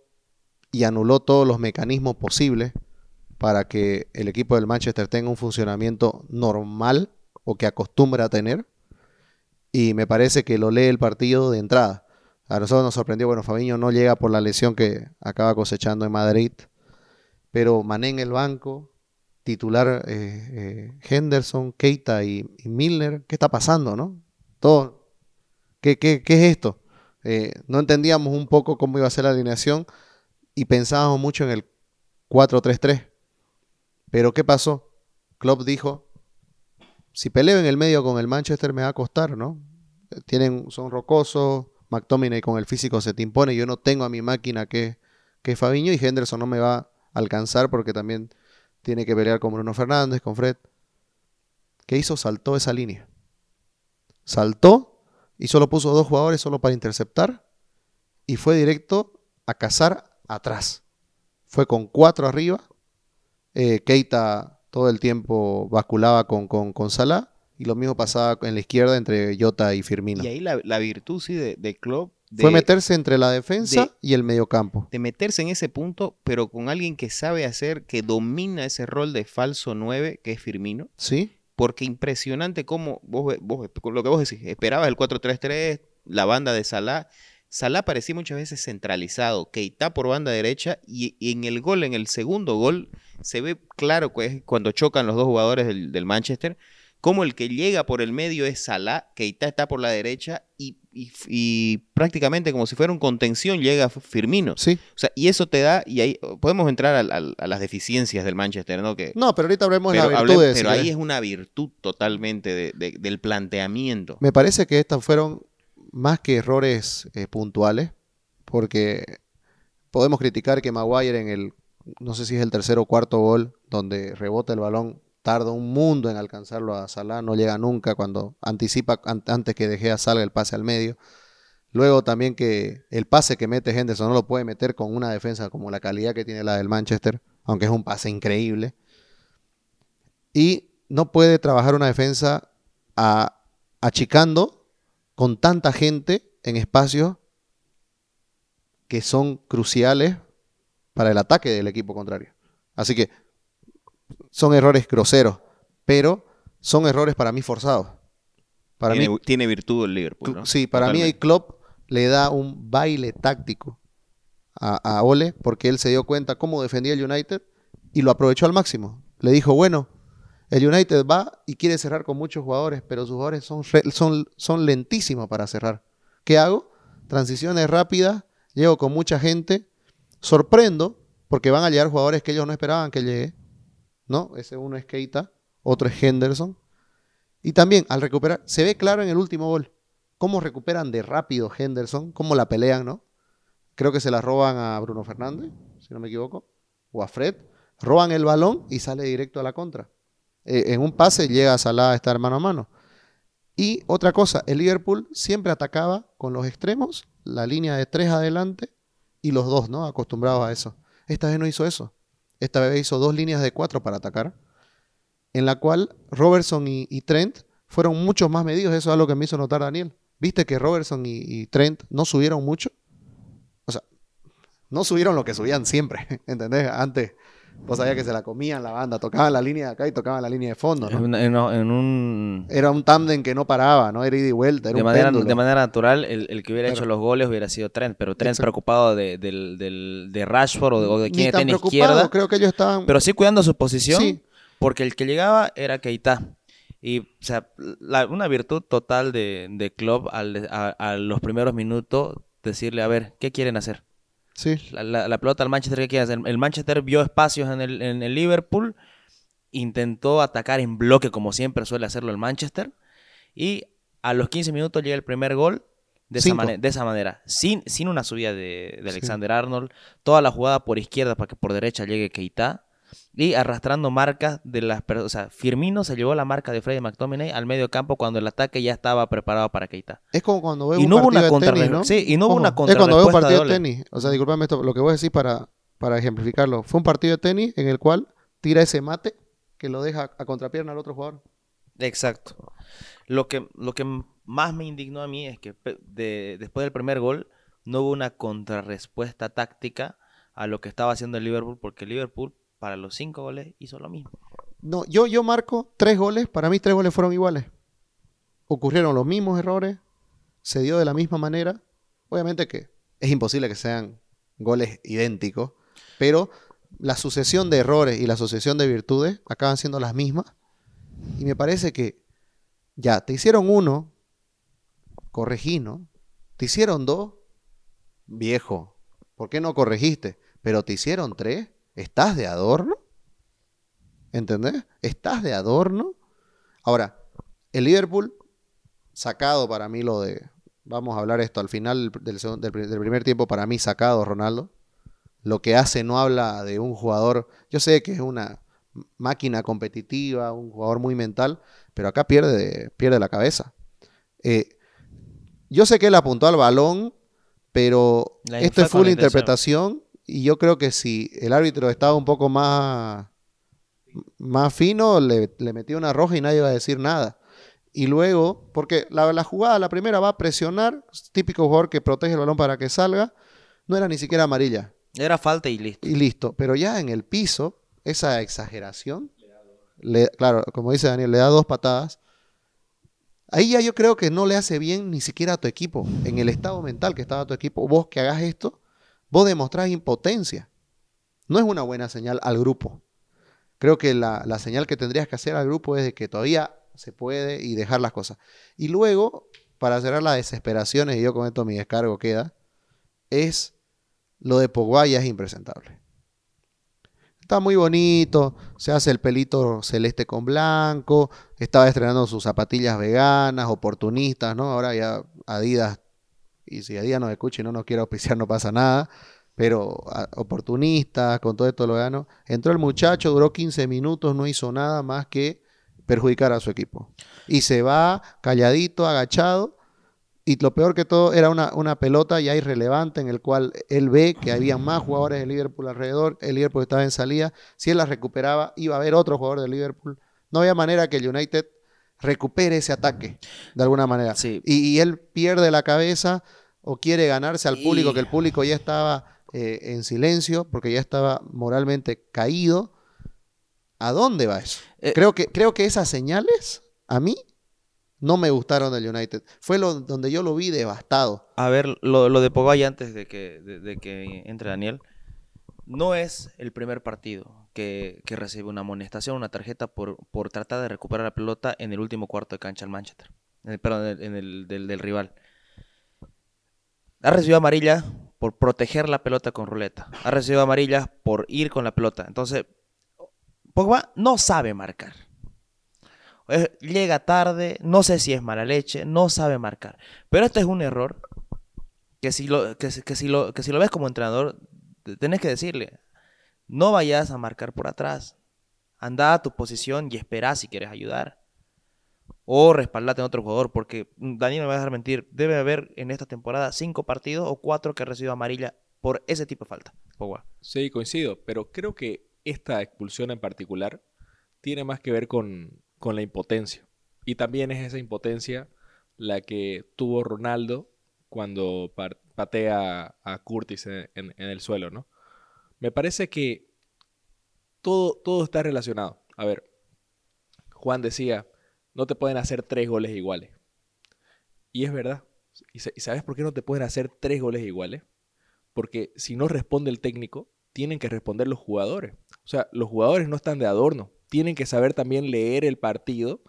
y anuló todos los mecanismos posibles para que el equipo del Manchester tenga un funcionamiento normal o que acostumbra a tener. Y me parece que lo lee el partido de entrada. A nosotros nos sorprendió, bueno, Fabiño no llega por la lesión que acaba cosechando en Madrid, pero Mané en el banco, titular eh, eh, Henderson, Keita y, y Milner, ¿qué está pasando, no? Todo, ¿qué, qué, qué es esto? Eh, no entendíamos un poco cómo iba a ser la alineación y pensábamos mucho en el 4-3-3. Pero ¿qué pasó? Klopp dijo, si peleo en el medio con el Manchester me va a costar, ¿no? Eh, Tienen, son rocosos, McTominay con el físico se te impone, yo no tengo a mi máquina que, que es Fabiño y Henderson no me va a alcanzar porque también tiene que pelear con Bruno Fernández, con Fred. ¿Qué hizo? Saltó esa línea. Saltó y solo puso dos jugadores solo para interceptar y fue directo a cazar atrás. Fue con cuatro arriba. Eh, Keita todo el tiempo basculaba con, con, con Salah y lo mismo pasaba en la izquierda entre Jota y Firmino. Y ahí la, virtud, sí, de, de Klopp, de, Fue meterse entre la defensa de- y el mediocampo. de meterse en ese punto, pero con alguien que sabe hacer, que domina ese rol de falso 9, que es Firmino. ¿Sí? Porque impresionante cómo vos, vos lo que vos decís, esperabas el 4-3-3, la banda de Salah. Salah parecía muchas veces centralizado, Keita por banda derecha y, y en el gol, en el segundo gol, se ve claro que es cuando chocan los dos jugadores del, del Manchester, como el que llega por el medio es Salah, Keita está por la derecha y, y- y prácticamente como si fuera un contención llega Firmino. Sí. O sea, y eso te da, y ahí podemos entrar a, las deficiencias del Manchester, ¿no? Que, No, pero ahorita hablemos de pero las hable- virtudes. pero ahí es una virtud totalmente de- de- del planteamiento. Me parece que estas fueron más que errores eh, puntuales, porque podemos criticar que Maguire en el, no sé si es el tercer o cuarto gol, donde rebota el balón, tarda un mundo en alcanzarlo a Salah, no llega nunca cuando anticipa an- antes que deje a salga el pase al medio. Luego también que el pase que mete Henderson no lo puede meter con una defensa como la calidad que tiene la del Manchester, aunque es un pase increíble. Y no puede trabajar una defensa a- achicando con tanta gente en espacios que son cruciales para el ataque del equipo contrario. Así que son errores groseros, pero son errores para mí forzados. Para tiene, mí, tiene virtud el Liverpool. Sí, para mí el Klopp le da un baile táctico a, a Ole porque él se dio cuenta cómo defendía el United y lo aprovechó al máximo. Le dijo, bueno, el United va y quiere cerrar con muchos jugadores, pero sus jugadores son, son, son lentísimos para cerrar. ¿Qué hago? Transiciones rápidas, llego con mucha gente, sorprendo porque van a llegar jugadores que ellos no esperaban que llegue. ¿No? Ese uno es Keita, otro es Henderson. Y también al recuperar, se ve claro en el último gol, cómo recuperan de rápido Henderson, cómo la pelean, ¿no? Creo que se la roban a Bruno Fernández, si no me equivoco, o a Fred. Roban el balón y sale directo a la contra. Eh, en un pase llega Salah a estar mano a mano. Y otra cosa, el Liverpool siempre atacaba con los extremos, la línea de tres adelante y los dos, ¿no? Acostumbrados a eso. Esta vez no hizo eso. Esta vez hizo dos líneas de cuatro para atacar, en la cual Robertson y, Trent fueron mucho más medidos. Eso es algo que me hizo notar Daniel. ¿Viste que Robertson y, y Trent no subieron mucho? O sea, no subieron lo que subían siempre, [laughs] ¿entendés? Antes, vos sabías que se la comían la banda, tocaban la línea de acá y tocaban la línea de fondo, ¿no? una- en- en un... Era un tándem que no paraba, ¿no? Era ida y vuelta, era De un manera, péndulo. de manera natural, el, el que hubiera Claro. hecho los goles hubiera sido Trent, pero Trent Exacto. preocupado de, del, del- de Rashford o de, o de está en izquierda, creo que ellos estaban... pero sí cuidando su posición, Sí. porque el que llegaba era Keita. Y, o sea, la- una virtud total de, de Klopp al, a, a los primeros minutos, decirle, a ver, ¿qué quieren hacer? Sí, La, la- la pelota al Manchester, ¿qué quiere hacer? El Manchester vio espacios en el, en el Liverpool, intentó atacar en bloque como siempre suele hacerlo el Manchester, y a los 15 minutos llega el primer gol de, esa, de esa manera, sin, sin una subida de, de Sí. Alexander Arnold, toda la jugada por izquierda para que por derecha llegue Keita, y arrastrando marcas de las personas. O sea, Firmino se llevó la marca de Freddy McTominay al medio campo cuando el ataque ya estaba preparado para Keita. es como cuando ves Y un hubo partido una de contra tenis, ¿no? sí, y no hubo una Es cuando ves un partido de tenis. O sea, disculpame esto, lo que voy a decir para, para ejemplificarlo. Fue un partido de tenis en el cual tira ese mate que lo deja a contrapierna al otro jugador. Exacto. Lo que, lo que más me indignó a mí es que de- después del primer gol no hubo una contrarrespuesta táctica a lo que estaba haciendo el Liverpool, porque el Liverpool para los cinco goles hizo lo mismo. No, yo, yo marco tres goles. Para mí, tres goles fueron iguales. Ocurrieron los mismos errores. Se dio de la misma manera. Obviamente que es imposible que sean goles idénticos. Pero la sucesión de errores y la sucesión de virtudes acaban siendo las mismas. Y me parece que ya, te hicieron uno, corregí, ¿no? Te hicieron dos, viejo. ¿Por qué no corregiste? Pero te hicieron tres, ¿estás de adorno? ¿Entendés? ¿Estás de adorno? Ahora, el Liverpool, sacado para mí lo de. Vamos a hablar esto al final del, primer tiempo, para mí sacado Ronaldo. Lo que hace no habla de un jugador. Yo sé que es una máquina competitiva, un jugador muy mental, pero acá pierde, pierde la cabeza. Eh, yo sé que él apuntó al balón, pero esto fue es full interpretación y yo creo que si el árbitro estaba un poco más, más fino, le, le metió una roja y nadie iba a decir nada. Y luego, porque la, la jugada, la primera va a presionar, típico jugador que protege el balón para que salga, no era ni siquiera amarilla Era falta y listo. y listo. Pero ya en el piso, esa exageración, le- claro, como dice Daniel, le da dos patadas. Ahí ya yo creo que no le hace bien ni siquiera a tu equipo. En el estado mental que estaba tu equipo, vos que hagas esto, vos demostrás impotencia. No es una buena señal al grupo. Creo que la, la señal que tendrías que hacer al grupo es de que todavía se puede y dejar las cosas. Y luego, para cerrar las desesperaciones, y yo con esto mi descargo queda, es lo de Pogba ya es impresentable. Está muy bonito, se hace el pelito celeste con blanco, estaba estrenando sus zapatillas veganas, oportunistas, ¿no? Ahora ya Adidas, y si Adidas nos escucha y no nos quiere auspiciar no pasa nada, pero a- oportunista, con todo esto lo. Entró el muchacho, duró 15 minutos, no hizo nada más que perjudicar a su equipo. Y se va calladito, agachado, y lo peor que todo era una, una pelota ya irrelevante en el cual él ve que había más jugadores de Liverpool alrededor, el Liverpool estaba en salida, si él la recuperaba iba a haber otro jugador de Liverpool, no había manera que el United recupere ese ataque de alguna manera. Sí. Y, y él pierde la cabeza o quiere ganarse al público, Y- que el público ya estaba eh, en silencio porque ya estaba moralmente caído. ¿A dónde va eso? Eh, creo, que, creo que esas señales a mí no me gustaron del United. Fue lo, donde yo lo vi devastado. A ver, lo, lo de Pogba antes de que, de, de que entre Daniel, no es el primer partido que, recibe una amonestación, una tarjeta por, por tratar de recuperar la pelota en el último cuarto de cancha al Manchester. Eh, perdón, en el, el del, rival. Ha recibido amarilla por proteger la pelota con ruleta. Ha recibido amarilla por ir con la pelota. Entonces, Pogba no sabe marcar. Llega tarde, no sé si es mala leche, no sabe marcar. Pero este es un error que si lo, que, que si lo, que si lo ves como entrenador, te- tenés que decirle, no vayas a marcar por atrás. Anda a tu posición y espera si quieres ayudar. O respaldate en otro jugador, porque mm, Daniel no me va a dejar mentir. Debe haber en esta temporada cinco partidos o cuatro que ha recibido amarilla por ese tipo de falta. Sí, coincido, pero creo que esta expulsión en particular tiene más que ver con, con la impotencia. Y también es esa impotencia la que tuvo Ronaldo cuando patea a Curtis en, en- en el suelo, ¿no? Me parece que todo, todo está relacionado. A ver, Juan decía, no te pueden hacer tres goles iguales. Y es verdad. ¿Y sa- y sabes por qué no te pueden hacer tres goles iguales? Porque si no responde el técnico, tienen que responder los jugadores. O sea, los jugadores no están de adorno. Tienen que saber también leer el partido.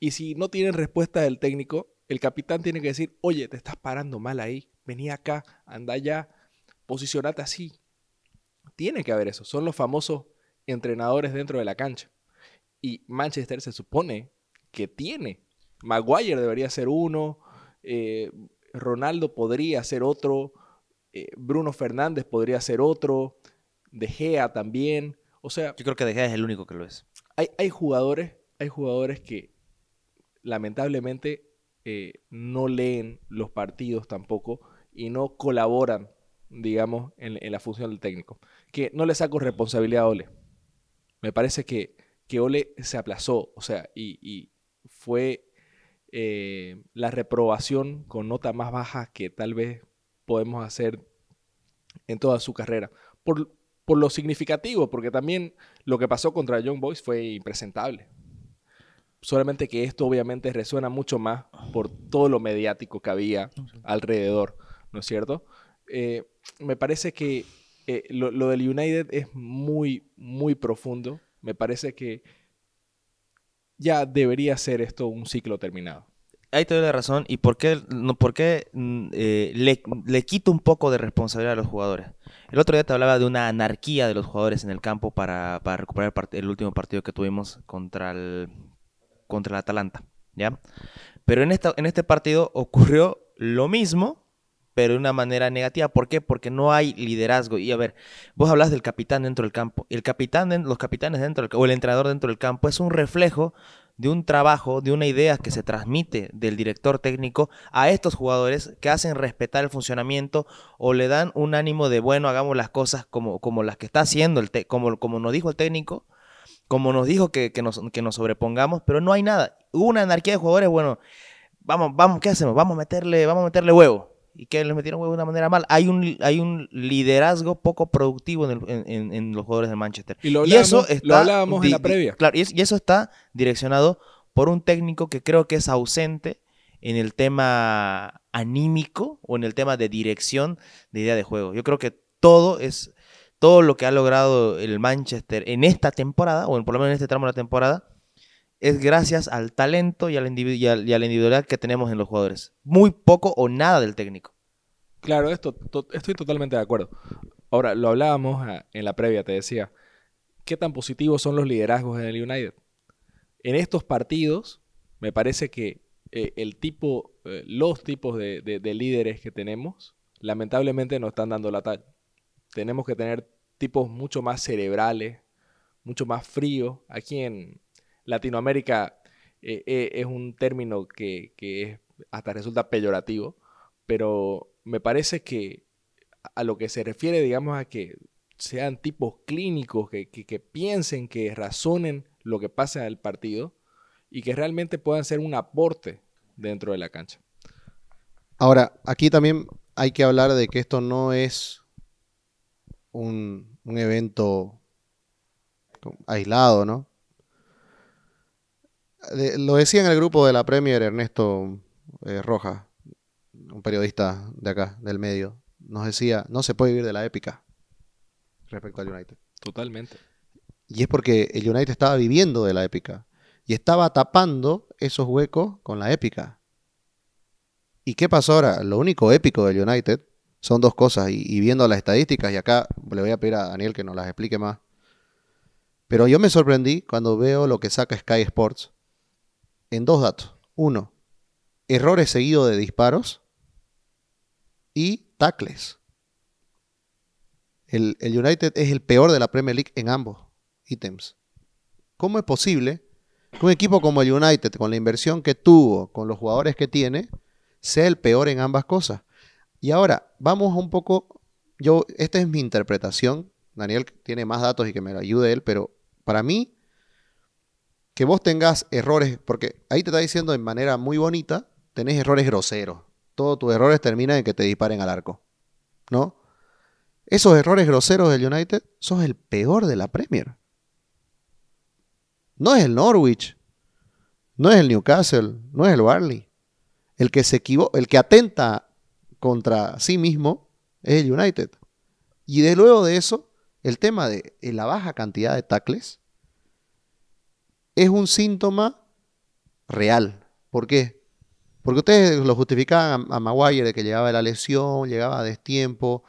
Y si no tienen respuesta del técnico, el capitán tiene que decir, oye, te estás parando mal ahí. Vení acá, anda allá, posicionate así. Tiene que haber eso. Son los famosos entrenadores dentro de la cancha. Y Manchester se supone que tiene. Maguire debería ser uno. eh, Ronaldo podría ser otro. eh, Bruno Fernández podría ser otro. De Gea también. O sea, Yo creo que De Gea es el único que lo es. hay, hay jugadores, hay jugadores que lamentablemente eh, no leen los partidos tampoco y no colaboran, digamos, en, en la función del técnico. Que no le saco responsabilidad a Ole. Me parece que, que Ole se aplazó, o sea, y, y fue eh, la reprobación con nota más baja que tal vez podemos hacer en toda su carrera. Por, por lo significativo, porque también lo que pasó contra Young Boys fue impresentable. Solamente que esto obviamente resuena mucho más por todo lo mediático que había alrededor, ¿no es cierto? Eh, me parece que eh, lo, lo del United es muy, muy profundo. Me parece que ya debería ser esto un ciclo terminado. Ahí te doy la razón. ¿Y por qué, no, por qué mm, eh, le, le quito un poco de responsabilidad a los jugadores? El otro día te hablaba de una anarquía de los jugadores en el campo para, para recuperar el, el último partido que tuvimos contra el, contra el Atalanta. ¿ya? Pero en, esta, en este partido ocurrió lo mismo, pero de una manera negativa. ¿Por qué? Porque no hay liderazgo. Y a ver, vos hablas del capitán dentro del campo. El capitán, los capitanes dentro del, o el entrenador dentro del campo es un reflejo de un trabajo, de una idea que se transmite del director técnico a estos jugadores que hacen respetar el funcionamiento o le dan un ánimo de, bueno, hagamos las cosas como, como las que está haciendo, el te- como, como nos dijo el técnico, como nos dijo que, que nos, que nos sobrepongamos, pero no hay nada. Una anarquía de jugadores, bueno, vamos, vamos, ¿qué hacemos? Vamos a meterle, vamos a meterle huevo. ¿Y que les metieron huevo de una manera mal? Hay un, hay un liderazgo poco productivo en, el- en- los jugadores del Manchester. Y lo Y eso está lo hablábamos en la previa. Claro, y, es- y eso está direccionado por un técnico que creo que es ausente en el tema anímico o en el tema de dirección de idea de juego. Yo creo que todo es todo lo que ha logrado el Manchester en esta temporada, o en- por lo menos en este tramo de la temporada, es gracias al talento y a la, y individualidad que tenemos en los jugadores. Muy poco o nada del técnico. Claro, esto, to- estoy totalmente de acuerdo. Ahora, lo hablábamos ah, en la previa, te decía, ¿qué tan positivos son los liderazgos en el United? En estos partidos, me parece que eh, el tipo, eh, los tipos de, de- de líderes que tenemos, lamentablemente no están dando la talla. Tenemos que tener tipos mucho más cerebrales, mucho más fríos. Aquí en Latinoamérica eh, eh, es un término que, que hasta resulta peyorativo, pero me parece que a lo que se refiere, digamos, a que sean tipos clínicos, que, que- piensen, que razonen lo que pasa en el partido y que realmente puedan ser un aporte dentro de la cancha. Ahora, aquí también hay que hablar de que esto no es un, un evento aislado, ¿no? De- lo decía en el grupo de la Premier Ernesto eh, Rojas, un periodista de acá, del medio, nos decía, no se puede vivir de la épica respecto al United. Totalmente. Y es porque el United estaba viviendo de la épica. Y estaba tapando esos huecos con la épica. ¿Y qué pasó ahora? Lo único épico del United son dos cosas. Y, y viendo las estadísticas, y acá le voy a pedir a Daniel que nos las explique más. Pero yo me sorprendí cuando veo lo que saca Sky Sports en dos datos. Uno, errores seguidos de disparos y tacles. El, el United es el peor de la Premier League en ambos ítems. ¿Cómo es posible que un equipo como el United, con la inversión que tuvo, con los jugadores que tiene, sea el peor en ambas cosas? Y ahora, vamos un poco yo, esta es mi interpretación. Daniel tiene más datos y que me lo ayude él, pero para mí, que vos tengas errores, porque ahí te está diciendo de manera muy bonita, tenés errores groseros. Todos tus errores terminan en que te disparen al arco. ¿No? Esos errores groseros del United son el peor de la Premier. No es el Norwich, no es el Newcastle, no es el Barley. El que se equivoca, el que atenta contra sí mismo es el United. Y de luego de eso, el tema de la baja cantidad de tackles es un síntoma real. ¿Por qué? Porque ustedes lo justificaban a, Maguire de que llegaba la lesión, llegaba a destiempo.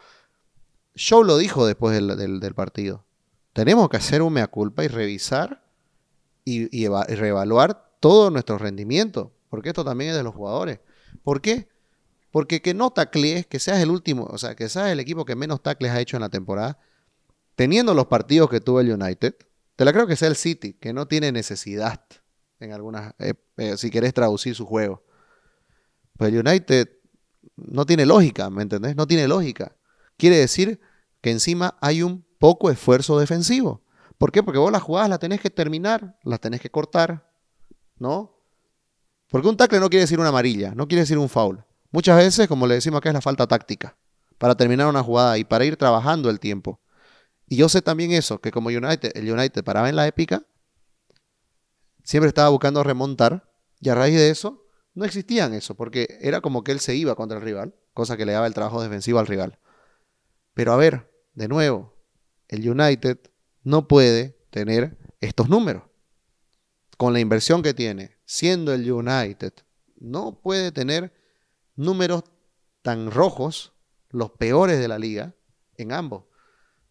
Show lo dijo después del, partido. Tenemos que hacer un mea culpa y revisar y, y reevaluar todo nuestro rendimiento. Porque esto también es de los jugadores. ¿Por qué? Porque que no taclees, que seas el último, o sea, que seas el equipo que menos tacles ha hecho en la temporada, teniendo los partidos que tuvo el United, te la creo que sea el City, que no tiene necesidad en algunas, eh, eh, si querés traducir su juego. Pues el United no tiene lógica, ¿me entendés? No tiene lógica. Quiere decir que encima hay un poco esfuerzo defensivo. ¿Por qué? Porque vos las jugadas las tenés que terminar, las tenés que cortar, ¿no? Porque un tackle no quiere decir una amarilla, no quiere decir un foul. Muchas veces, como le decimos acá, es la falta táctica para terminar una jugada y para ir trabajando el tiempo. Y yo sé también eso, que como United, el United paraba en la épica, siempre estaba buscando remontar, y a raíz de eso no existían eso, porque era como que él se iba contra el rival, cosa que le daba el trabajo defensivo al rival. Pero a ver, de nuevo, el United no puede tener estos números. Con la inversión que tiene, siendo el United, no puede tener números tan rojos, los peores de la liga, en ambos.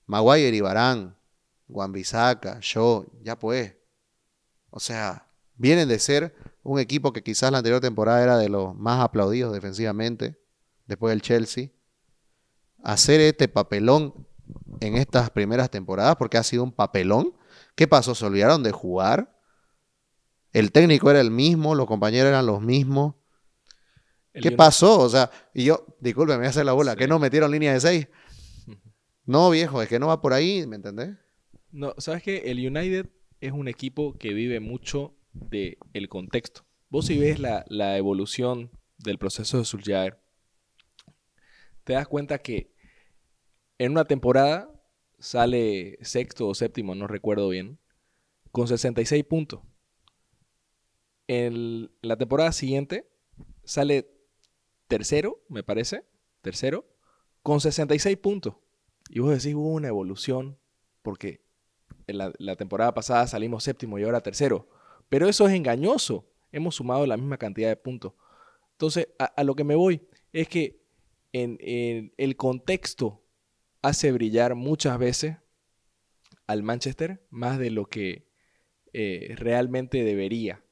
Maguire y Barán, Bissaka, yo, ya pues. O sea, vienen de ser un equipo que quizás la anterior temporada era de los más aplaudidos defensivamente, después del Chelsea. Hacer este papelón en estas primeras temporadas, porque ha sido un papelón. ¿Qué pasó? ¿Se olvidaron de jugar? El técnico era el mismo, los compañeros eran los mismos. ¿Qué pasó? O sea, y yo, disculpe, me voy a hacer la bola, ¿qué no metieron línea de seis? No, viejo, es que no va por ahí, ¿me entendés? No, ¿sabes qué? El United es un equipo que vive mucho del el contexto. Vos si ves la, evolución del proceso de Solskjaer, te das cuenta que en una temporada sale sexto o séptimo, no recuerdo bien, con 66 puntos. En la temporada siguiente sale tercero, me parece, tercero, con 66 puntos. Y vos decís, hubo una evolución, porque en la, temporada pasada salimos séptimo y ahora tercero. Pero eso es engañoso. Hemos sumado la misma cantidad de puntos. Entonces, a, lo que me voy es que en, el contexto hace brillar muchas veces al Manchester más de lo que eh, realmente debería.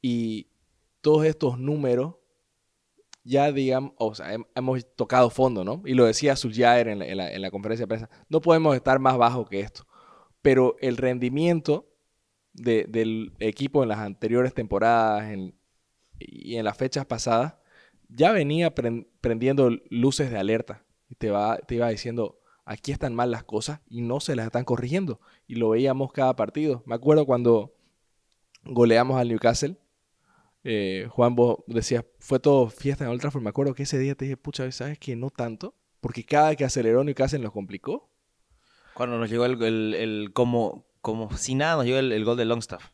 Y todos estos números ya digamos, o sea, hemos tocado fondo, ¿no? Y lo decía Suljaer en la, en, la, conferencia de prensa, no podemos estar más bajo que esto. Pero el rendimiento del equipo en las anteriores temporadas y en las fechas pasadas ya venía prendiendo luces de alerta te, va, te iba diciendo, aquí están mal las cosas y no se las están corrigiendo. Y lo veíamos cada partido. Me acuerdo cuando goleamos al Newcastle eh, Juan, vos decías, fue todo fiesta en Old Trafford. Me acuerdo que ese día te dije, pucha, ¿sabes que No tanto. Porque cada que aceleró Newcastle nos complicó. Cuando nos llegó el, como, como si nada, nos llegó el, gol de Longstaff.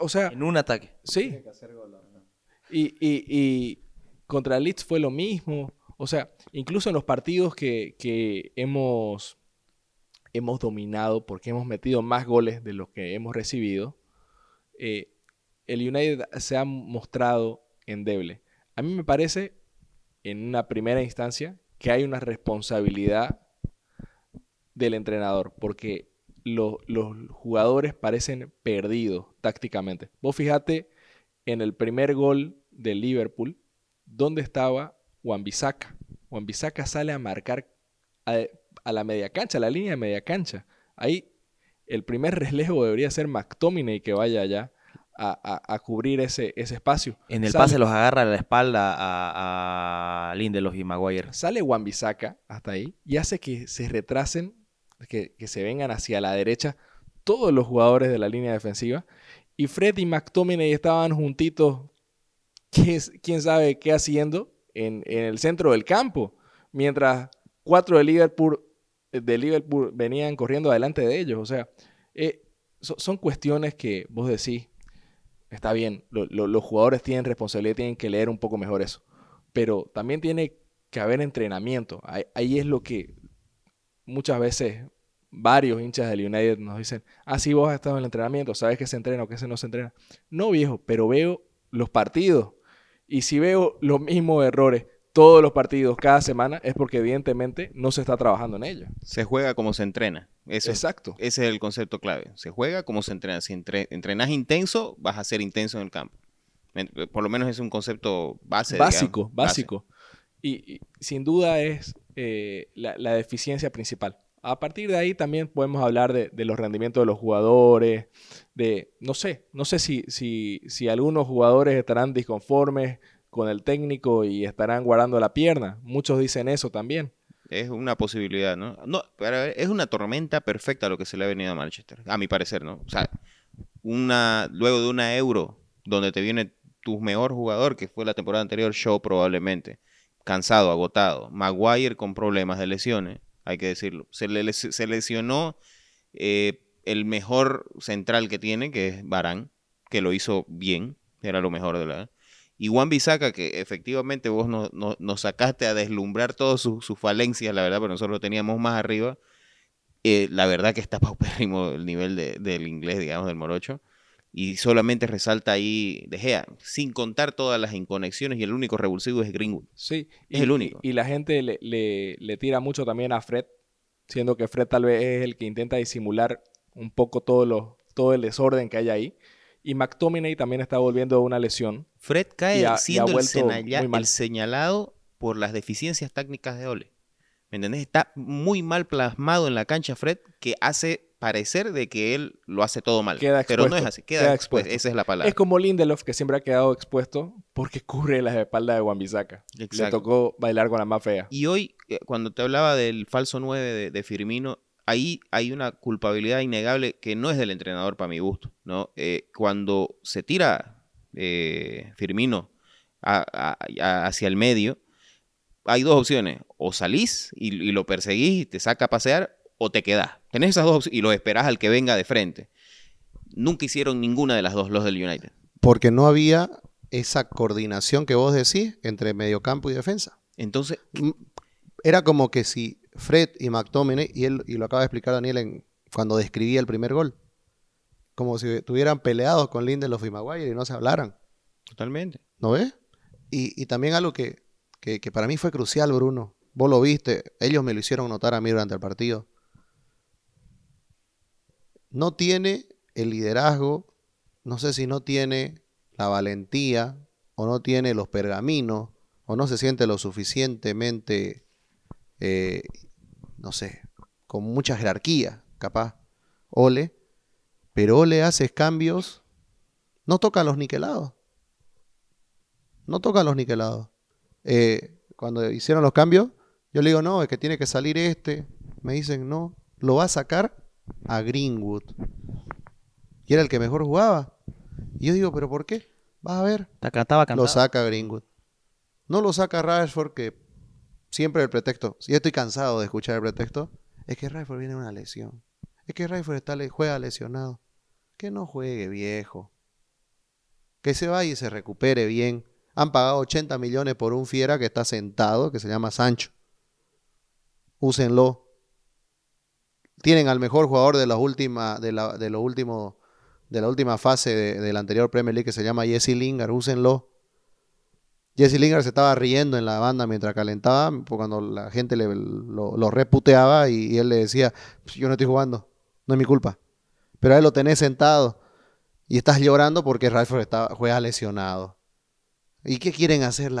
O sea. En un ataque. Sí. Y, y, contra Leeds fue lo mismo. O sea, incluso en los partidos que, que hemos, hemos dominado, porque hemos metido más goles de los que hemos recibido, eh, el United se ha mostrado endeble. A mí me parece, en una primera instancia, que hay una responsabilidad del entrenador, porque los jugadores parecen perdidos tácticamente. Vos fíjate en el primer gol del Liverpool, ¿dónde estaba Wan-Bissaka? Wan-Bissaka sale a marcar a, a, la media cancha, a la línea de media cancha. Ahí el primer [laughs] relevo debería ser McTominay que vaya allá a, a- a cubrir ese, ese espacio. En el Sale- pase los agarra a la espalda a, a Lindelof y Maguire. Sale Wan-Bissaka hasta ahí y hace que se retrasen, que, que se vengan hacia la derecha todos los jugadores de la línea defensiva. Y Fred y McTominay estaban juntitos, quién, quién sabe qué haciendo, en, en el centro del campo. Mientras cuatro de Liverpool, de Liverpool venían corriendo adelante de ellos. O sea, eh, so- son cuestiones que vos decís, está bien, lo- lo- los jugadores tienen responsabilidad, tienen que leer un poco mejor eso. Pero también tiene que haber entrenamiento. Ahí, ahí es lo que muchas veces varios hinchas del United nos dicen, ah, sí, vos has estado en el entrenamiento, sabes que se entrena o que se no se entrena. No, viejo, pero veo los partidos. Y si veo los mismos errores todos los partidos cada semana, es porque evidentemente no se está trabajando en ello. Se juega como se entrena. Eso, Exacto. ese es el concepto clave. Se juega como se entrena. Si entre- entrenas intenso, vas a ser intenso en el campo. Men- Por lo menos es un concepto base. básico, digamos, básico. Y, y sin duda es eh, la, la deficiencia principal. A partir de ahí también podemos hablar de, de los rendimientos de los jugadores, de, no sé, no sé si, si, si algunos jugadores estarán disconformes con el técnico y estarán guardando la pierna. Muchos dicen eso también. Es una posibilidad, ¿no? No, pero es una tormenta perfecta lo que se le ha venido a Manchester, a mi parecer, ¿no? O sea, una, luego de una euro donde te viene tu mejor jugador, que fue la temporada anterior, Shaw probablemente, cansado, agotado, Maguire con problemas de lesiones, hay que decirlo. Se, le, se lesionó eh, el mejor central que tiene, que es Barán, que lo hizo bien, era lo mejor de la... Y Juan Bisaca, que efectivamente vos nos, nos- nos sacaste a deslumbrar todas sus sus falencias, la verdad, pero nosotros lo teníamos más arriba. Eh, la verdad que está [laughs] paupérrimo el nivel de- del inglés, digamos, del morocho. Y solamente resalta ahí De Gea, sin contar todas las inconexiones, y el único revulsivo es Greenwood. Sí, Es el único. Y, y la gente le, le- le tira mucho también a Fred, siendo que Fred tal vez es el que intenta disimular un poco todo, lo, todo el desorden que hay ahí. Y McTominay también está volviendo de una lesión. Fred cae ha- siendo el, señala- señalado por las deficiencias técnicas de Ole. ¿Me entendés? Está muy mal plasmado en la cancha Fred, que hace parecer de que él lo hace todo mal. Queda pero no es expuesto, así. Queda, queda expuesto. expuesto. Esa es la palabra. Es como Lindelof, que siempre ha quedado expuesto porque cubre las espaldas de Wan-Bissaka. Le tocó bailar con la más fea. Y hoy, eh, cuando te hablaba del falso 9 de, de Firmino, ahí hay una culpabilidad innegable que no es del entrenador para mi gusto. ¿no? Eh, cuando se tira eh, Firmino a- a- a- hacia el medio, hay dos opciones. O salís y, y lo perseguís y te saca a pasear, o te quedás. Tenés esas dos opciones y lo esperás al que venga de frente. Nunca hicieron ninguna de las dos los del United. Porque no había esa coordinación que vos decís entre mediocampo y defensa. Entonces, Era como que si Fred y McTominay, y, él, y lo acaba de explicar Daniel en, cuando describía el primer gol, como si estuvieran peleados con Lindelof y Maguire y no se hablaran. totalmente. ¿No ves? Y, y también algo que, que- que para mí fue crucial, Bruno. Vos lo viste, ellos me lo hicieron notar a mí durante el partido. No tiene el liderazgo, no sé si no tiene la valentía, o no tiene los pergaminos, o no se siente lo suficientemente, eh, no sé, con mucha jerarquía, capaz. Ole, pero Ole hace cambios, no toca a los niquelados no tocan los niquelados. Eh, cuando hicieron los cambios, yo le digo, no, es que tiene que salir este. Me dicen, no, lo va a sacar a Greenwood. Y era el que mejor jugaba. Y yo digo, ¿pero por qué? Vas a ver. Estaba. Lo saca Greenwood. No lo saca Rashford, que siempre el pretexto, si estoy cansado de escuchar el pretexto, es que Rashford viene una lesión. Es que Rashford está, le- juega lesionado. Que no juegue, viejo. Que se vaya y se recupere bien. Han pagado 80 millones por un fiera que está sentado, que se llama Sancho. Úsenlo. Tienen al mejor jugador de la última, de la, de de la última fase de, de la anterior Premier League que se llama Jesse Lingard. Úsenlo. Jesse Lingard se estaba riendo en la banda mientras calentaba, pues, cuando la gente le, lo, reputeaba y, él le decía, "Pues, yo no estoy jugando, no es mi culpa. Pero a él lo tenés sentado y estás llorando porque Rashford está, juega lesionado. ¿Y qué quieren hacer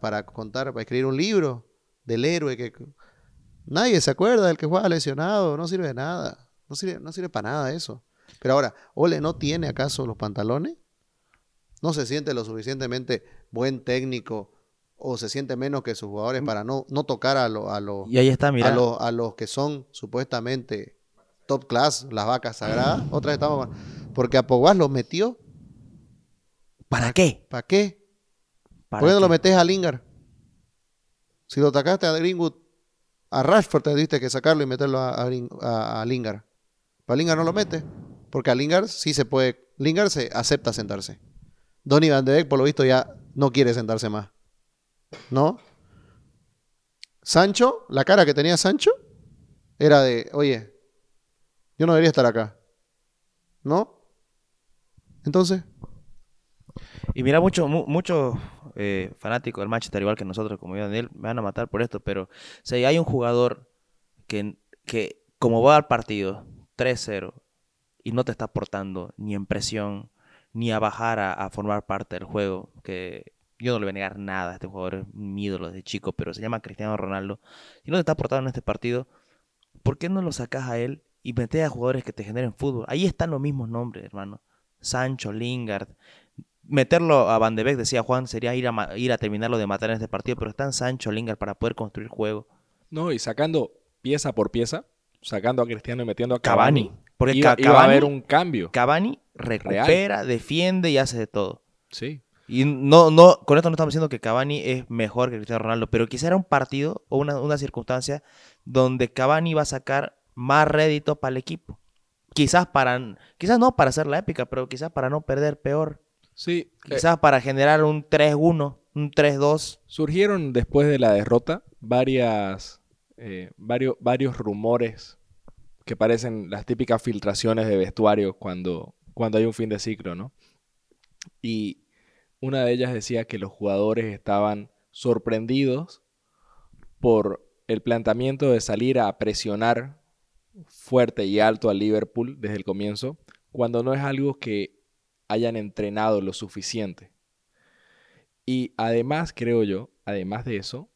para contar, para escribir un libro del héroe? que Nadie se acuerda del que juega lesionado, no sirve de nada, no sirve para nada eso. Pero ahora, ¿Ole no tiene acaso los pantalones? no se siente lo suficientemente buen técnico o se siente menos que sus jugadores para no, no tocar a, lo- a, los Y ahí está, mira. a, los- a los que son supuestamente top class, las vacas sagradas. Otra vez estamos. Porque a Pogba los metió. ¿Para qué? ¿Para qué? ¿Para ¿Por qué no lo metes a Lingard? Si lo atacaste a Greenwood, a Rashford te diste que sacarlo y meterlo a- a Lingard. Para Lingard no lo metes. Porque a Lingard sí se puede. Lingard se acepta sentarse. Donny Van de Beek, por lo visto, ya no quiere sentarse más. ¿No? Sancho, la cara que tenía Sancho era de, oye, yo no debería estar acá. ¿No? Entonces, Y mira, muchos muchos eh, fanáticos del Manchester, igual que nosotros, como yo, Daniel, me van a matar por esto, pero si hay un jugador que, que como va al partido 3-0 y no te está aportando ni en presión, ni a bajar a, a formar parte del juego, que yo no le voy a negar nada a este jugador, es mi ídolo desde chico, pero se llama Cristiano Ronaldo, y no te está aportando en este partido, ¿por qué no lo sacas a él y metes a jugadores que te generen fútbol? Ahí están los mismos nombres, hermano. Sancho, Lingard, meterlo a Van de Beek, decía Juan, sería ir a, ir a terminarlo de matar en este partido, pero están Sancho, Lingard para poder construir juego. No, y sacando pieza por pieza, sacando a Cristiano y metiendo a Cavani, Cavani. Porque iba, Ca- iba a Cavani- haber un cambio. Cavani recupera, defiende y hace de todo. Sí. Y no, no, con esto no estamos diciendo que Cavani es mejor que Cristiano Ronaldo, pero quizá era un partido o una, una circunstancia donde Cavani va a sacar más rédito para el equipo. Quizás para, quizás no para hacer la épica, pero quizás para no perder peor. Sí. eh, Quizás para generar un 3-1, un 3-2. surgieron después de la derrota varias, eh, varios, varios rumores que parecen las típicas filtraciones de vestuario cuando, cuando hay un fin de ciclo, ¿no? Y una de ellas decía que los jugadores estaban sorprendidos por el planteamiento de salir a presionar fuerte y alto al Liverpool desde el comienzo, cuando no es algo que hayan entrenado lo suficiente. Y además, creo yo, además de eso,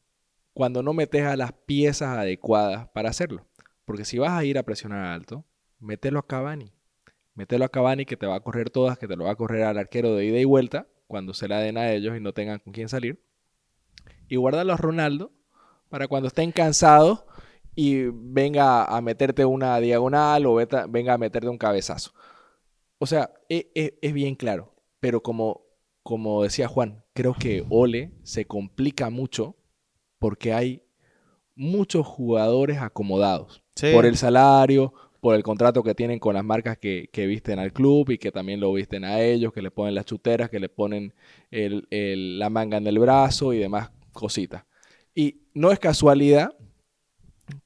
cuando no metes a las piezas adecuadas para hacerlo. Porque si vas a ir a presionar alto, mételo a Cavani. Mételo a Cavani que te va a correr todas, que te lo va a correr al arquero de ida y vuelta cuando se la den a ellos y no tengan con quién salir. Y guárdalo a Ronaldo para cuando estén cansados y venga a meterte una diagonal o veta- venga a meterte un cabezazo. O sea, e- e- es, bien claro. Pero como, como decía Juan, creo que Ole se complica mucho porque hay muchos jugadores acomodados por el salario, por el contrato que tienen con las marcas que, que visten al club y que también lo visten a ellos, que le ponen las chuteras, que le ponen la manga en el brazo y demás cositas. Y no es casualidad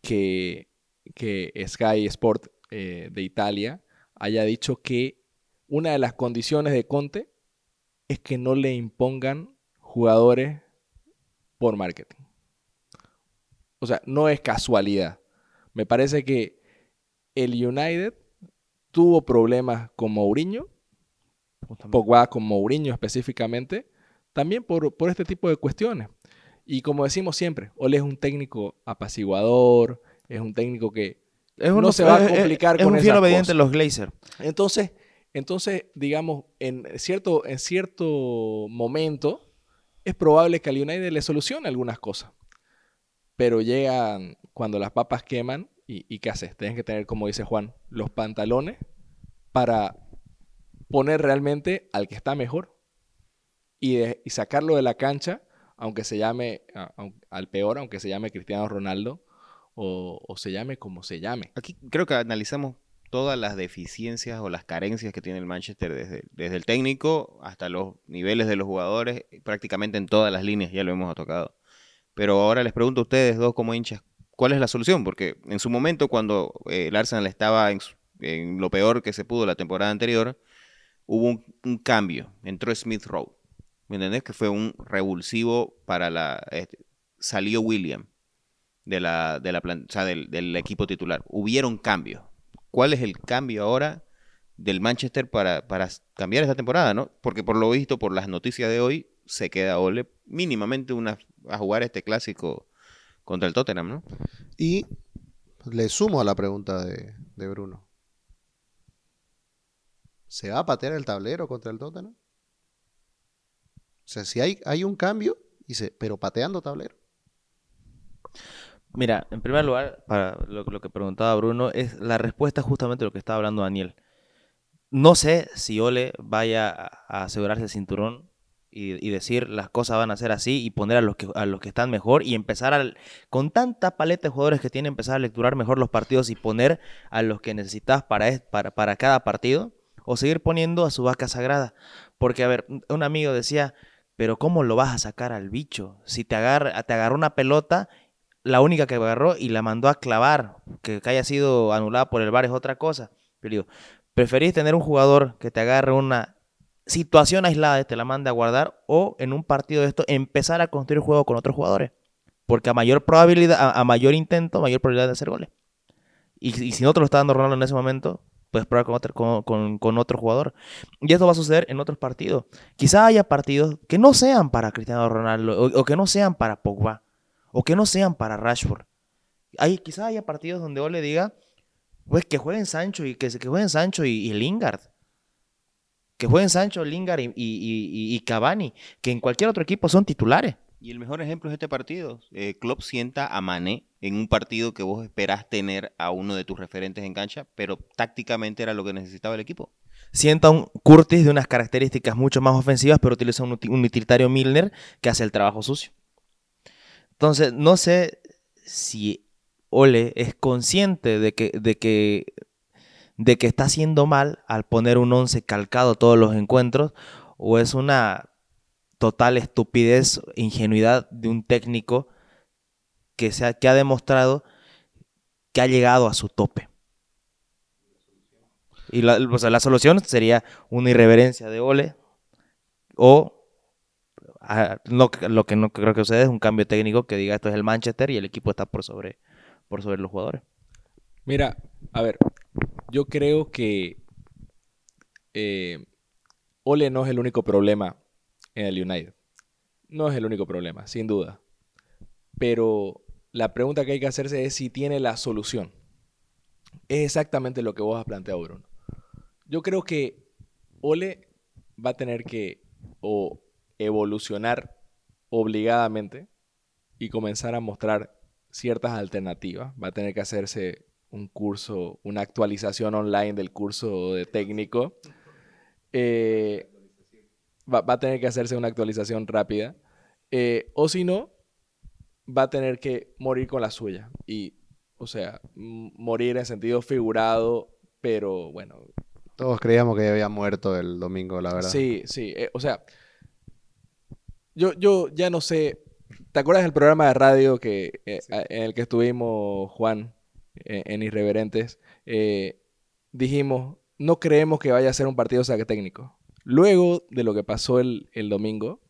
que, que Sky Sport eh, de Italia haya dicho que una de las condiciones de Conte es que no le impongan jugadores por marketing. O sea, no es casualidad. Me parece que el United tuvo problemas con Mourinho, Pogba con Mourinho específicamente, también por, por este tipo de cuestiones. Y como decimos siempre, Ole es un técnico apaciguador, es un técnico que Es no se va a es- es- complicar es con un fiel obediente los Glazer. entonces, entonces, digamos, en cierto, en cierto momento es probable que al United le solucione algunas cosas. Pero llegan cuando las papas queman y, y ¿qué haces? Tienes que tener, como dice Juan, los pantalones para poner realmente al que está mejor y, sacarlo de la cancha, aunque se llame, al peor, aunque se llame Cristiano Ronaldo o, o se llame como se llame. Aquí creo que analizamos todas las deficiencias o las carencias que tiene el Manchester desde, desde el técnico hasta los niveles de los jugadores, prácticamente en todas las líneas ya lo hemos tocado. Pero ahora les pregunto a ustedes dos como hinchas, ¿cuál es la solución? Porque en su momento cuando eh, el Arsenal estaba en, lo peor que se pudo la temporada anterior, hubo un, un cambio, entró Smith Rowe, ¿me entendés? Que fue un revulsivo para la... este, salió William de la, de la plan- o sea, del, del equipo titular. Hubieron cambios. ¿Cuál es el cambio ahora del Manchester para, para cambiar esta temporada, no? Porque por lo visto, por las noticias de hoy, se queda Ole mínimamente una, a jugar este clásico contra el Tottenham, ¿no? Y le sumo a la pregunta de, de Bruno. ¿Se va a patear el tablero contra el Tottenham? O sea, si hay, hay un cambio, dice, pero pateando tablero. Mira, en primer lugar, para lo, lo que preguntaba Bruno, es la respuesta justamente lo que estaba hablando Daniel. No sé si Ole vaya a a asegurarse el cinturón y, y decir las cosas van a ser así y poner a los que, a los que están mejor y empezar con tanta paleta de jugadores que tiene, empezar a lecturar mejor los partidos y poner a los que necesitas para, para, para cada partido o seguir poniendo a su vaca sagrada. Porque, a ver, un amigo decía, pero ¿cómo lo vas a sacar al bicho? Si te, agarra, te agarró una pelota, la única que agarró y la mandó a clavar, que, haya sido anulada por el VAR es otra cosa. Pero digo, ¿preferís tener un jugador que te agarre una situación aislada te la mande a guardar o en un partido de esto empezar a construir juego con otros jugadores? Porque a mayor probabilidad, a, mayor intento, mayor probabilidad de hacer goles. Y, si no te lo está dando Ronaldo en ese momento, puedes probar con otro, con, con- otro jugador. Y esto va a suceder en otros partidos. Quizá haya partidos que no sean para Cristiano Ronaldo o, que no sean para Pogba o que no sean para Rashford. Hay, quizá haya partidos donde Ole diga, pues que jueguen Sancho y que, jueguen Sancho y Lingard. Que jueguen Sancho, Lingard y, y, y- y Cavani, que en cualquier otro equipo son titulares. Y el mejor ejemplo es este partido. Eh, Klopp sienta a Mané en un partido que vos esperás tener a uno de tus referentes en cancha, pero tácticamente era lo que necesitaba el equipo. Sienta un Curtis de unas características mucho más ofensivas, pero utiliza un, un utilitario Milner que hace el trabajo sucio. Entonces, no sé si Ole es consciente de que, de que, de que está haciendo mal al poner un 11 calcado todos los encuentros, o es una total estupidez, ingenuidad de un técnico que, se ha, que ha demostrado que ha llegado a su tope. Y la, solución sería una irreverencia de Ole o lo que no creo que suceda es un cambio técnico que diga esto es el Manchester y el equipo está por sobre, por sobre los jugadores. Mira, a ver, yo creo que eh, Ole no es el único problema en el United. No es el único problema, sin duda. Pero la pregunta que hay que hacerse es si tiene la solución. Es exactamente lo que vos has planteado, Bruno. Yo creo que Ole va a tener que o evolucionar obligadamente y comenzar a mostrar ciertas alternativas. Va a tener que hacerse un curso, una actualización online del curso de técnico. Eh, va, va a tener que hacerse una actualización rápida. Eh, o si no, va a tener que morir con la suya. Y, o sea, morir en sentido figurado, pero bueno, Todos creíamos que había muerto el domingo, la verdad. Sí, sí. eh, o sea, yo, yo ya no sé. ¿Te acuerdas del programa de radio que, en el que estuvimos, Juan, en Irreverentes? Eh, dijimos, no creemos que vaya a ser un partido saque técnico. Luego de lo que pasó el, el domingo,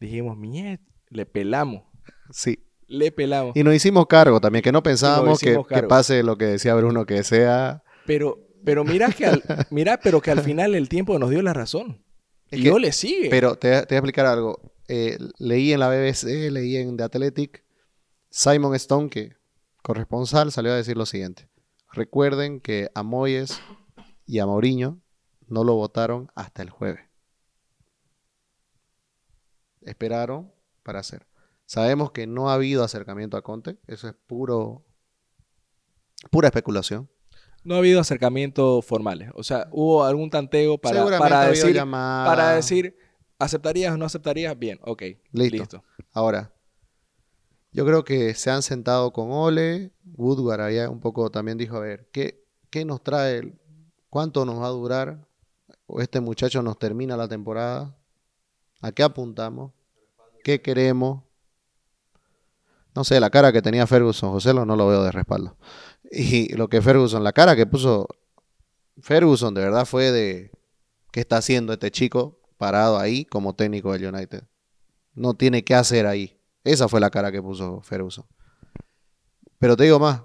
dijimos, miet, le pelamos. Sí. Le pelamos. Y nos hicimos cargo también, que no pensábamos que, pase lo que decía Bruno, que sea... Pero, pero mira que al, [laughs] mira, pero que al final el tiempo nos dio la razón. Es y que- no le sigue. Pero te, te voy a explicar algo. Eh, leí en la BBC, leí en The Athletic, Simon Stone, que corresponsal, salió a decir lo siguiente. Recuerden que a Moyes y a Mourinho no lo votaron hasta el jueves. Esperaron para hacer. Sabemos que no ha habido acercamiento a Conte, eso es puro pura especulación. No ha habido acercamientos formales. O sea, hubo algún tanteo para, decir, para decir, ¿aceptarías o no aceptarías? Bien, ok. Listo. Listo. Ahora, yo creo que se han sentado con Ole, Woodward había un poco también dijo, a ver, ¿qué, qué nos trae? ¿Cuánto nos va a durar? ¿O este muchacho nos termina la temporada? ¿A qué apuntamos? ¿Qué queremos? No sé, la cara que tenía Ferguson, José lo no lo veo de respaldo. Y lo que Ferguson, la cara que puso Ferguson de verdad fue de ¿qué está haciendo este chico parado ahí como técnico del United? No tiene qué hacer ahí. Esa fue la cara que puso Ferguson. Pero te digo más,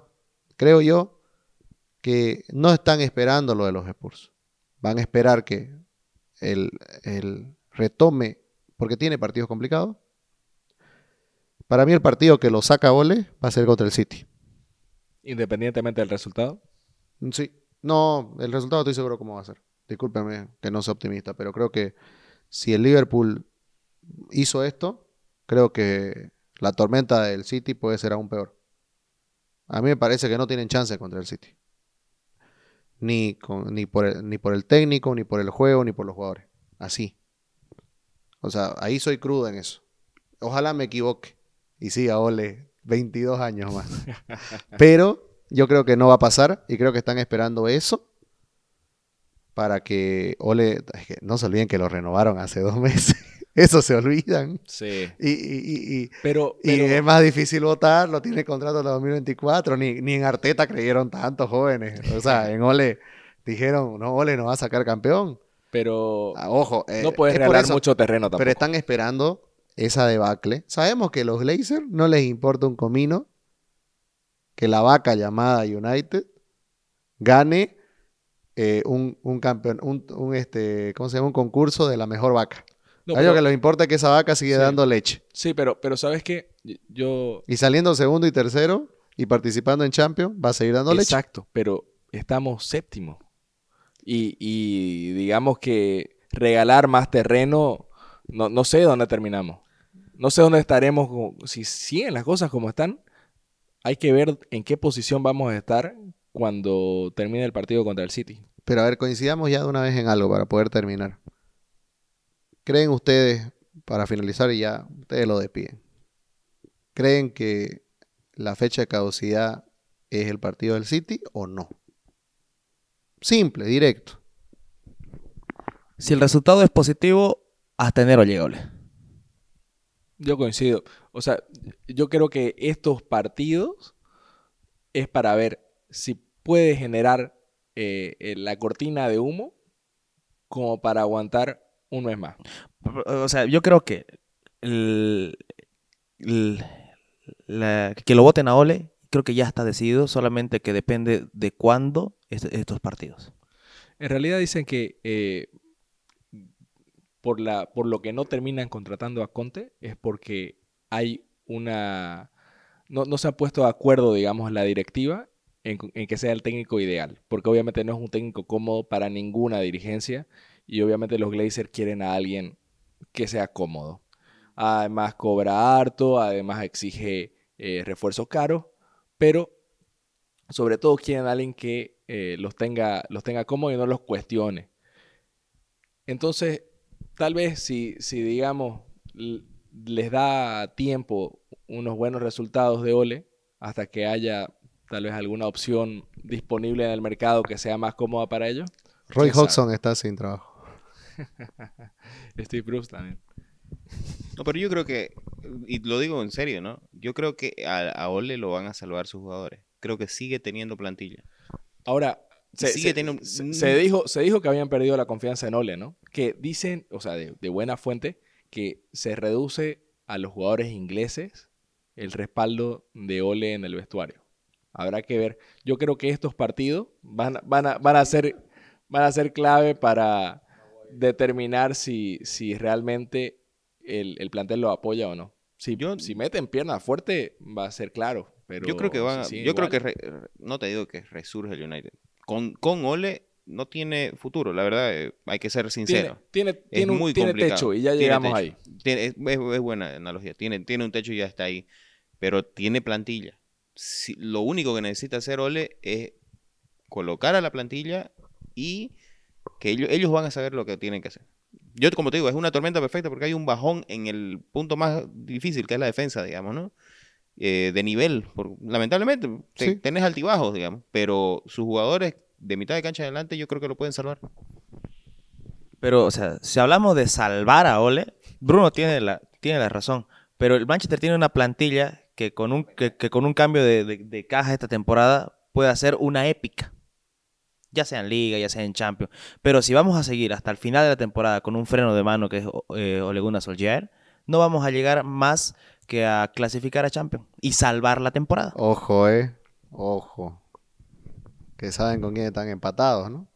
creo yo que no están esperando lo de los Spurs. Van a esperar que el, el retome, porque tiene partidos complicados. Para mí el partido que lo saca Ole va a ser contra el City. Independientemente del resultado. Sí. No, el resultado estoy seguro cómo va a ser. Discúlpeme que no sea optimista, pero creo que si el Liverpool hizo esto, creo que la tormenta del City puede ser aún peor. A mí me parece que no tienen chance contra el City. Ni, con- ni, por el, ni por el técnico, ni por el juego, ni por los jugadores. Así. O sea, ahí soy crudo en eso. Ojalá me equivoque. Y siga Ole 22 años más. [laughs] Pero yo creo que no va a pasar y creo que están esperando eso para que Ole... es que no se olviden que lo renovaron hace dos meses. Eso se olvidan. Sí. Y, y- y- Pero, y es más difícil votar, lo tiene contrato hasta 2024. Ni, ni en Arteta creyeron tantos jóvenes. O sea, [laughs] en Ole dijeron, no, Ole nos va a sacar campeón. pero Ah, ojo, eh, no puedes es por regalar eso, mucho terreno tampoco. Pero están esperando esa debacle. Sabemos que los Glazers no les importa un comino que la vaca llamada United gane eh, un, un campeón, un, un, este, ¿cómo se llama? Un concurso de la mejor vaca. No, A ellos pero- que les importa es que esa vaca sigue Sí. dando leche. Sí, pero, pero ¿sabes qué? Yo... Y saliendo segundo y tercero y participando en Champions, va a seguir dando leche. Exacto, pero estamos séptimo. Y, y digamos que regalar más terreno, no, no sé dónde terminamos. No sé dónde estaremos. Si siguen las cosas como están, hay que ver en qué posición vamos a estar cuando termine el partido contra el City. Pero a ver, coincidamos ya de una vez en algo para poder terminar. ¿Creen ustedes, para finalizar y ya ustedes lo despiden, creen que la fecha de caducidad es el partido del City o no? Simple, directo. Si el resultado es positivo, hasta enero llega Ole. Yo coincido. O sea, yo creo que estos partidos es para ver si puede generar eh, eh, la cortina de humo como para aguantar un mes más. O sea, yo creo que el- el- la- que lo voten a Ole, creo que ya está decidido, solamente que depende de cuándo est- estos partidos. En realidad dicen que eh, por, la, por lo que no terminan contratando a Conte es porque hay una... No, no se han puesto de acuerdo, digamos, la directiva en, en que sea el técnico ideal. Porque obviamente no es un técnico cómodo para ninguna dirigencia y obviamente los Glazers quieren a alguien que sea cómodo. Además cobra harto, además exige eh, refuerzos caros, pero sobre todo quieren a alguien que eh, los, tenga, los tenga cómodos y no los cuestione. Entonces, tal vez si, si digamos, les da tiempo unos buenos resultados de Ole, hasta que haya tal vez alguna opción disponible en el mercado que sea más cómoda para ellos. Roy. Hodgson está sin trabajo. [laughs] Steve Bruce también. No, pero yo creo que, y lo digo en serio, ¿no? Yo creo que a, a Ole lo van a salvar sus jugadores. Creo que sigue teniendo plantilla. Ahora, se, Sigue se- teniendo- se- se dijo, se dijo que habían perdido la confianza en Ole, ¿no? Que dicen, o sea, de, de buena fuente, que se reduce a los jugadores ingleses el respaldo de Ole en el vestuario. Habrá que ver. Yo creo que estos partidos van, van, a, van, a, ser, van a ser clave para determinar si, si realmente el, el plantel lo apoya o no. Si, Yo- si meten pierna fuerte, va a ser claro. Pero yo creo que van, a- si siguen yo creo que re- no te digo que resurge el United. Con, con Ole no tiene futuro, la verdad, eh, hay que ser sincero. tiene, tiene, un- muy tiene complicado. techo y ya llegamos ahí. Es buena analogía. Tiene, tiene un techo y ya está ahí. Pero tiene plantilla. Si- lo único que necesita hacer Ole es colocar a la plantilla y que ellos, ellos van a saber lo que tienen que hacer. Yo, como te digo, es una tormenta perfecta porque hay un bajón en el punto más difícil, que es la defensa, digamos, ¿no? Eh, de nivel. por- lamentablemente, te- Sí. tenés altibajos, digamos. Pero sus jugadores de mitad de cancha adelante, yo creo que lo pueden salvar. Pero, o sea, si hablamos de salvar a Ole, Bruno tiene la, tiene la razón. Pero el Manchester tiene una plantilla que con un, que, que con un cambio de, de- de caja esta temporada puede hacer una épica. Ya sea en Liga, ya sea en Champions. Pero si vamos a seguir hasta el final de la temporada con un freno de mano que es eh, Ole Gunnar Solskjaer, no vamos a llegar más que a clasificar a Champions y salvar la temporada. Ojo, eh. Ojo. Que saben con quién están empatados, ¿no?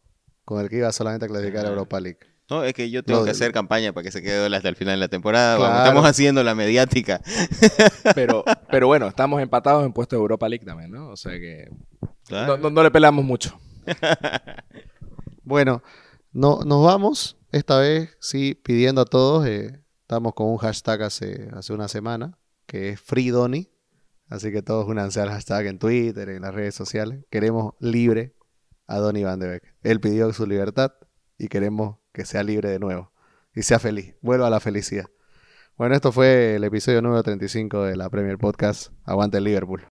Con el que iba solamente a clasificar a Europa League. No, es que yo tengo que hacer campaña para que se quede hasta el final de la temporada. Vamos, estamos haciendo la mediática. [laughs] Pero, pero bueno, estamos empatados en puesto de Europa League también, ¿no? O sea que Claro. no, no- no le pelamos mucho. [laughs] Bueno, no, nos vamos. Esta vez sí pidiendo a todos. eh, Estamos con un hashtag hace, hace una semana, que es FreeDoni. Así que todos únanse al hashtag en Twitter, en las redes sociales. Queremos libre a Donny Van de Beek. Él pidió su libertad y queremos que sea libre de nuevo. Y sea feliz. Vuelva a la felicidad. Bueno, esto fue el episodio número 35 de la Premier Podcast. Aguante el Liverpool.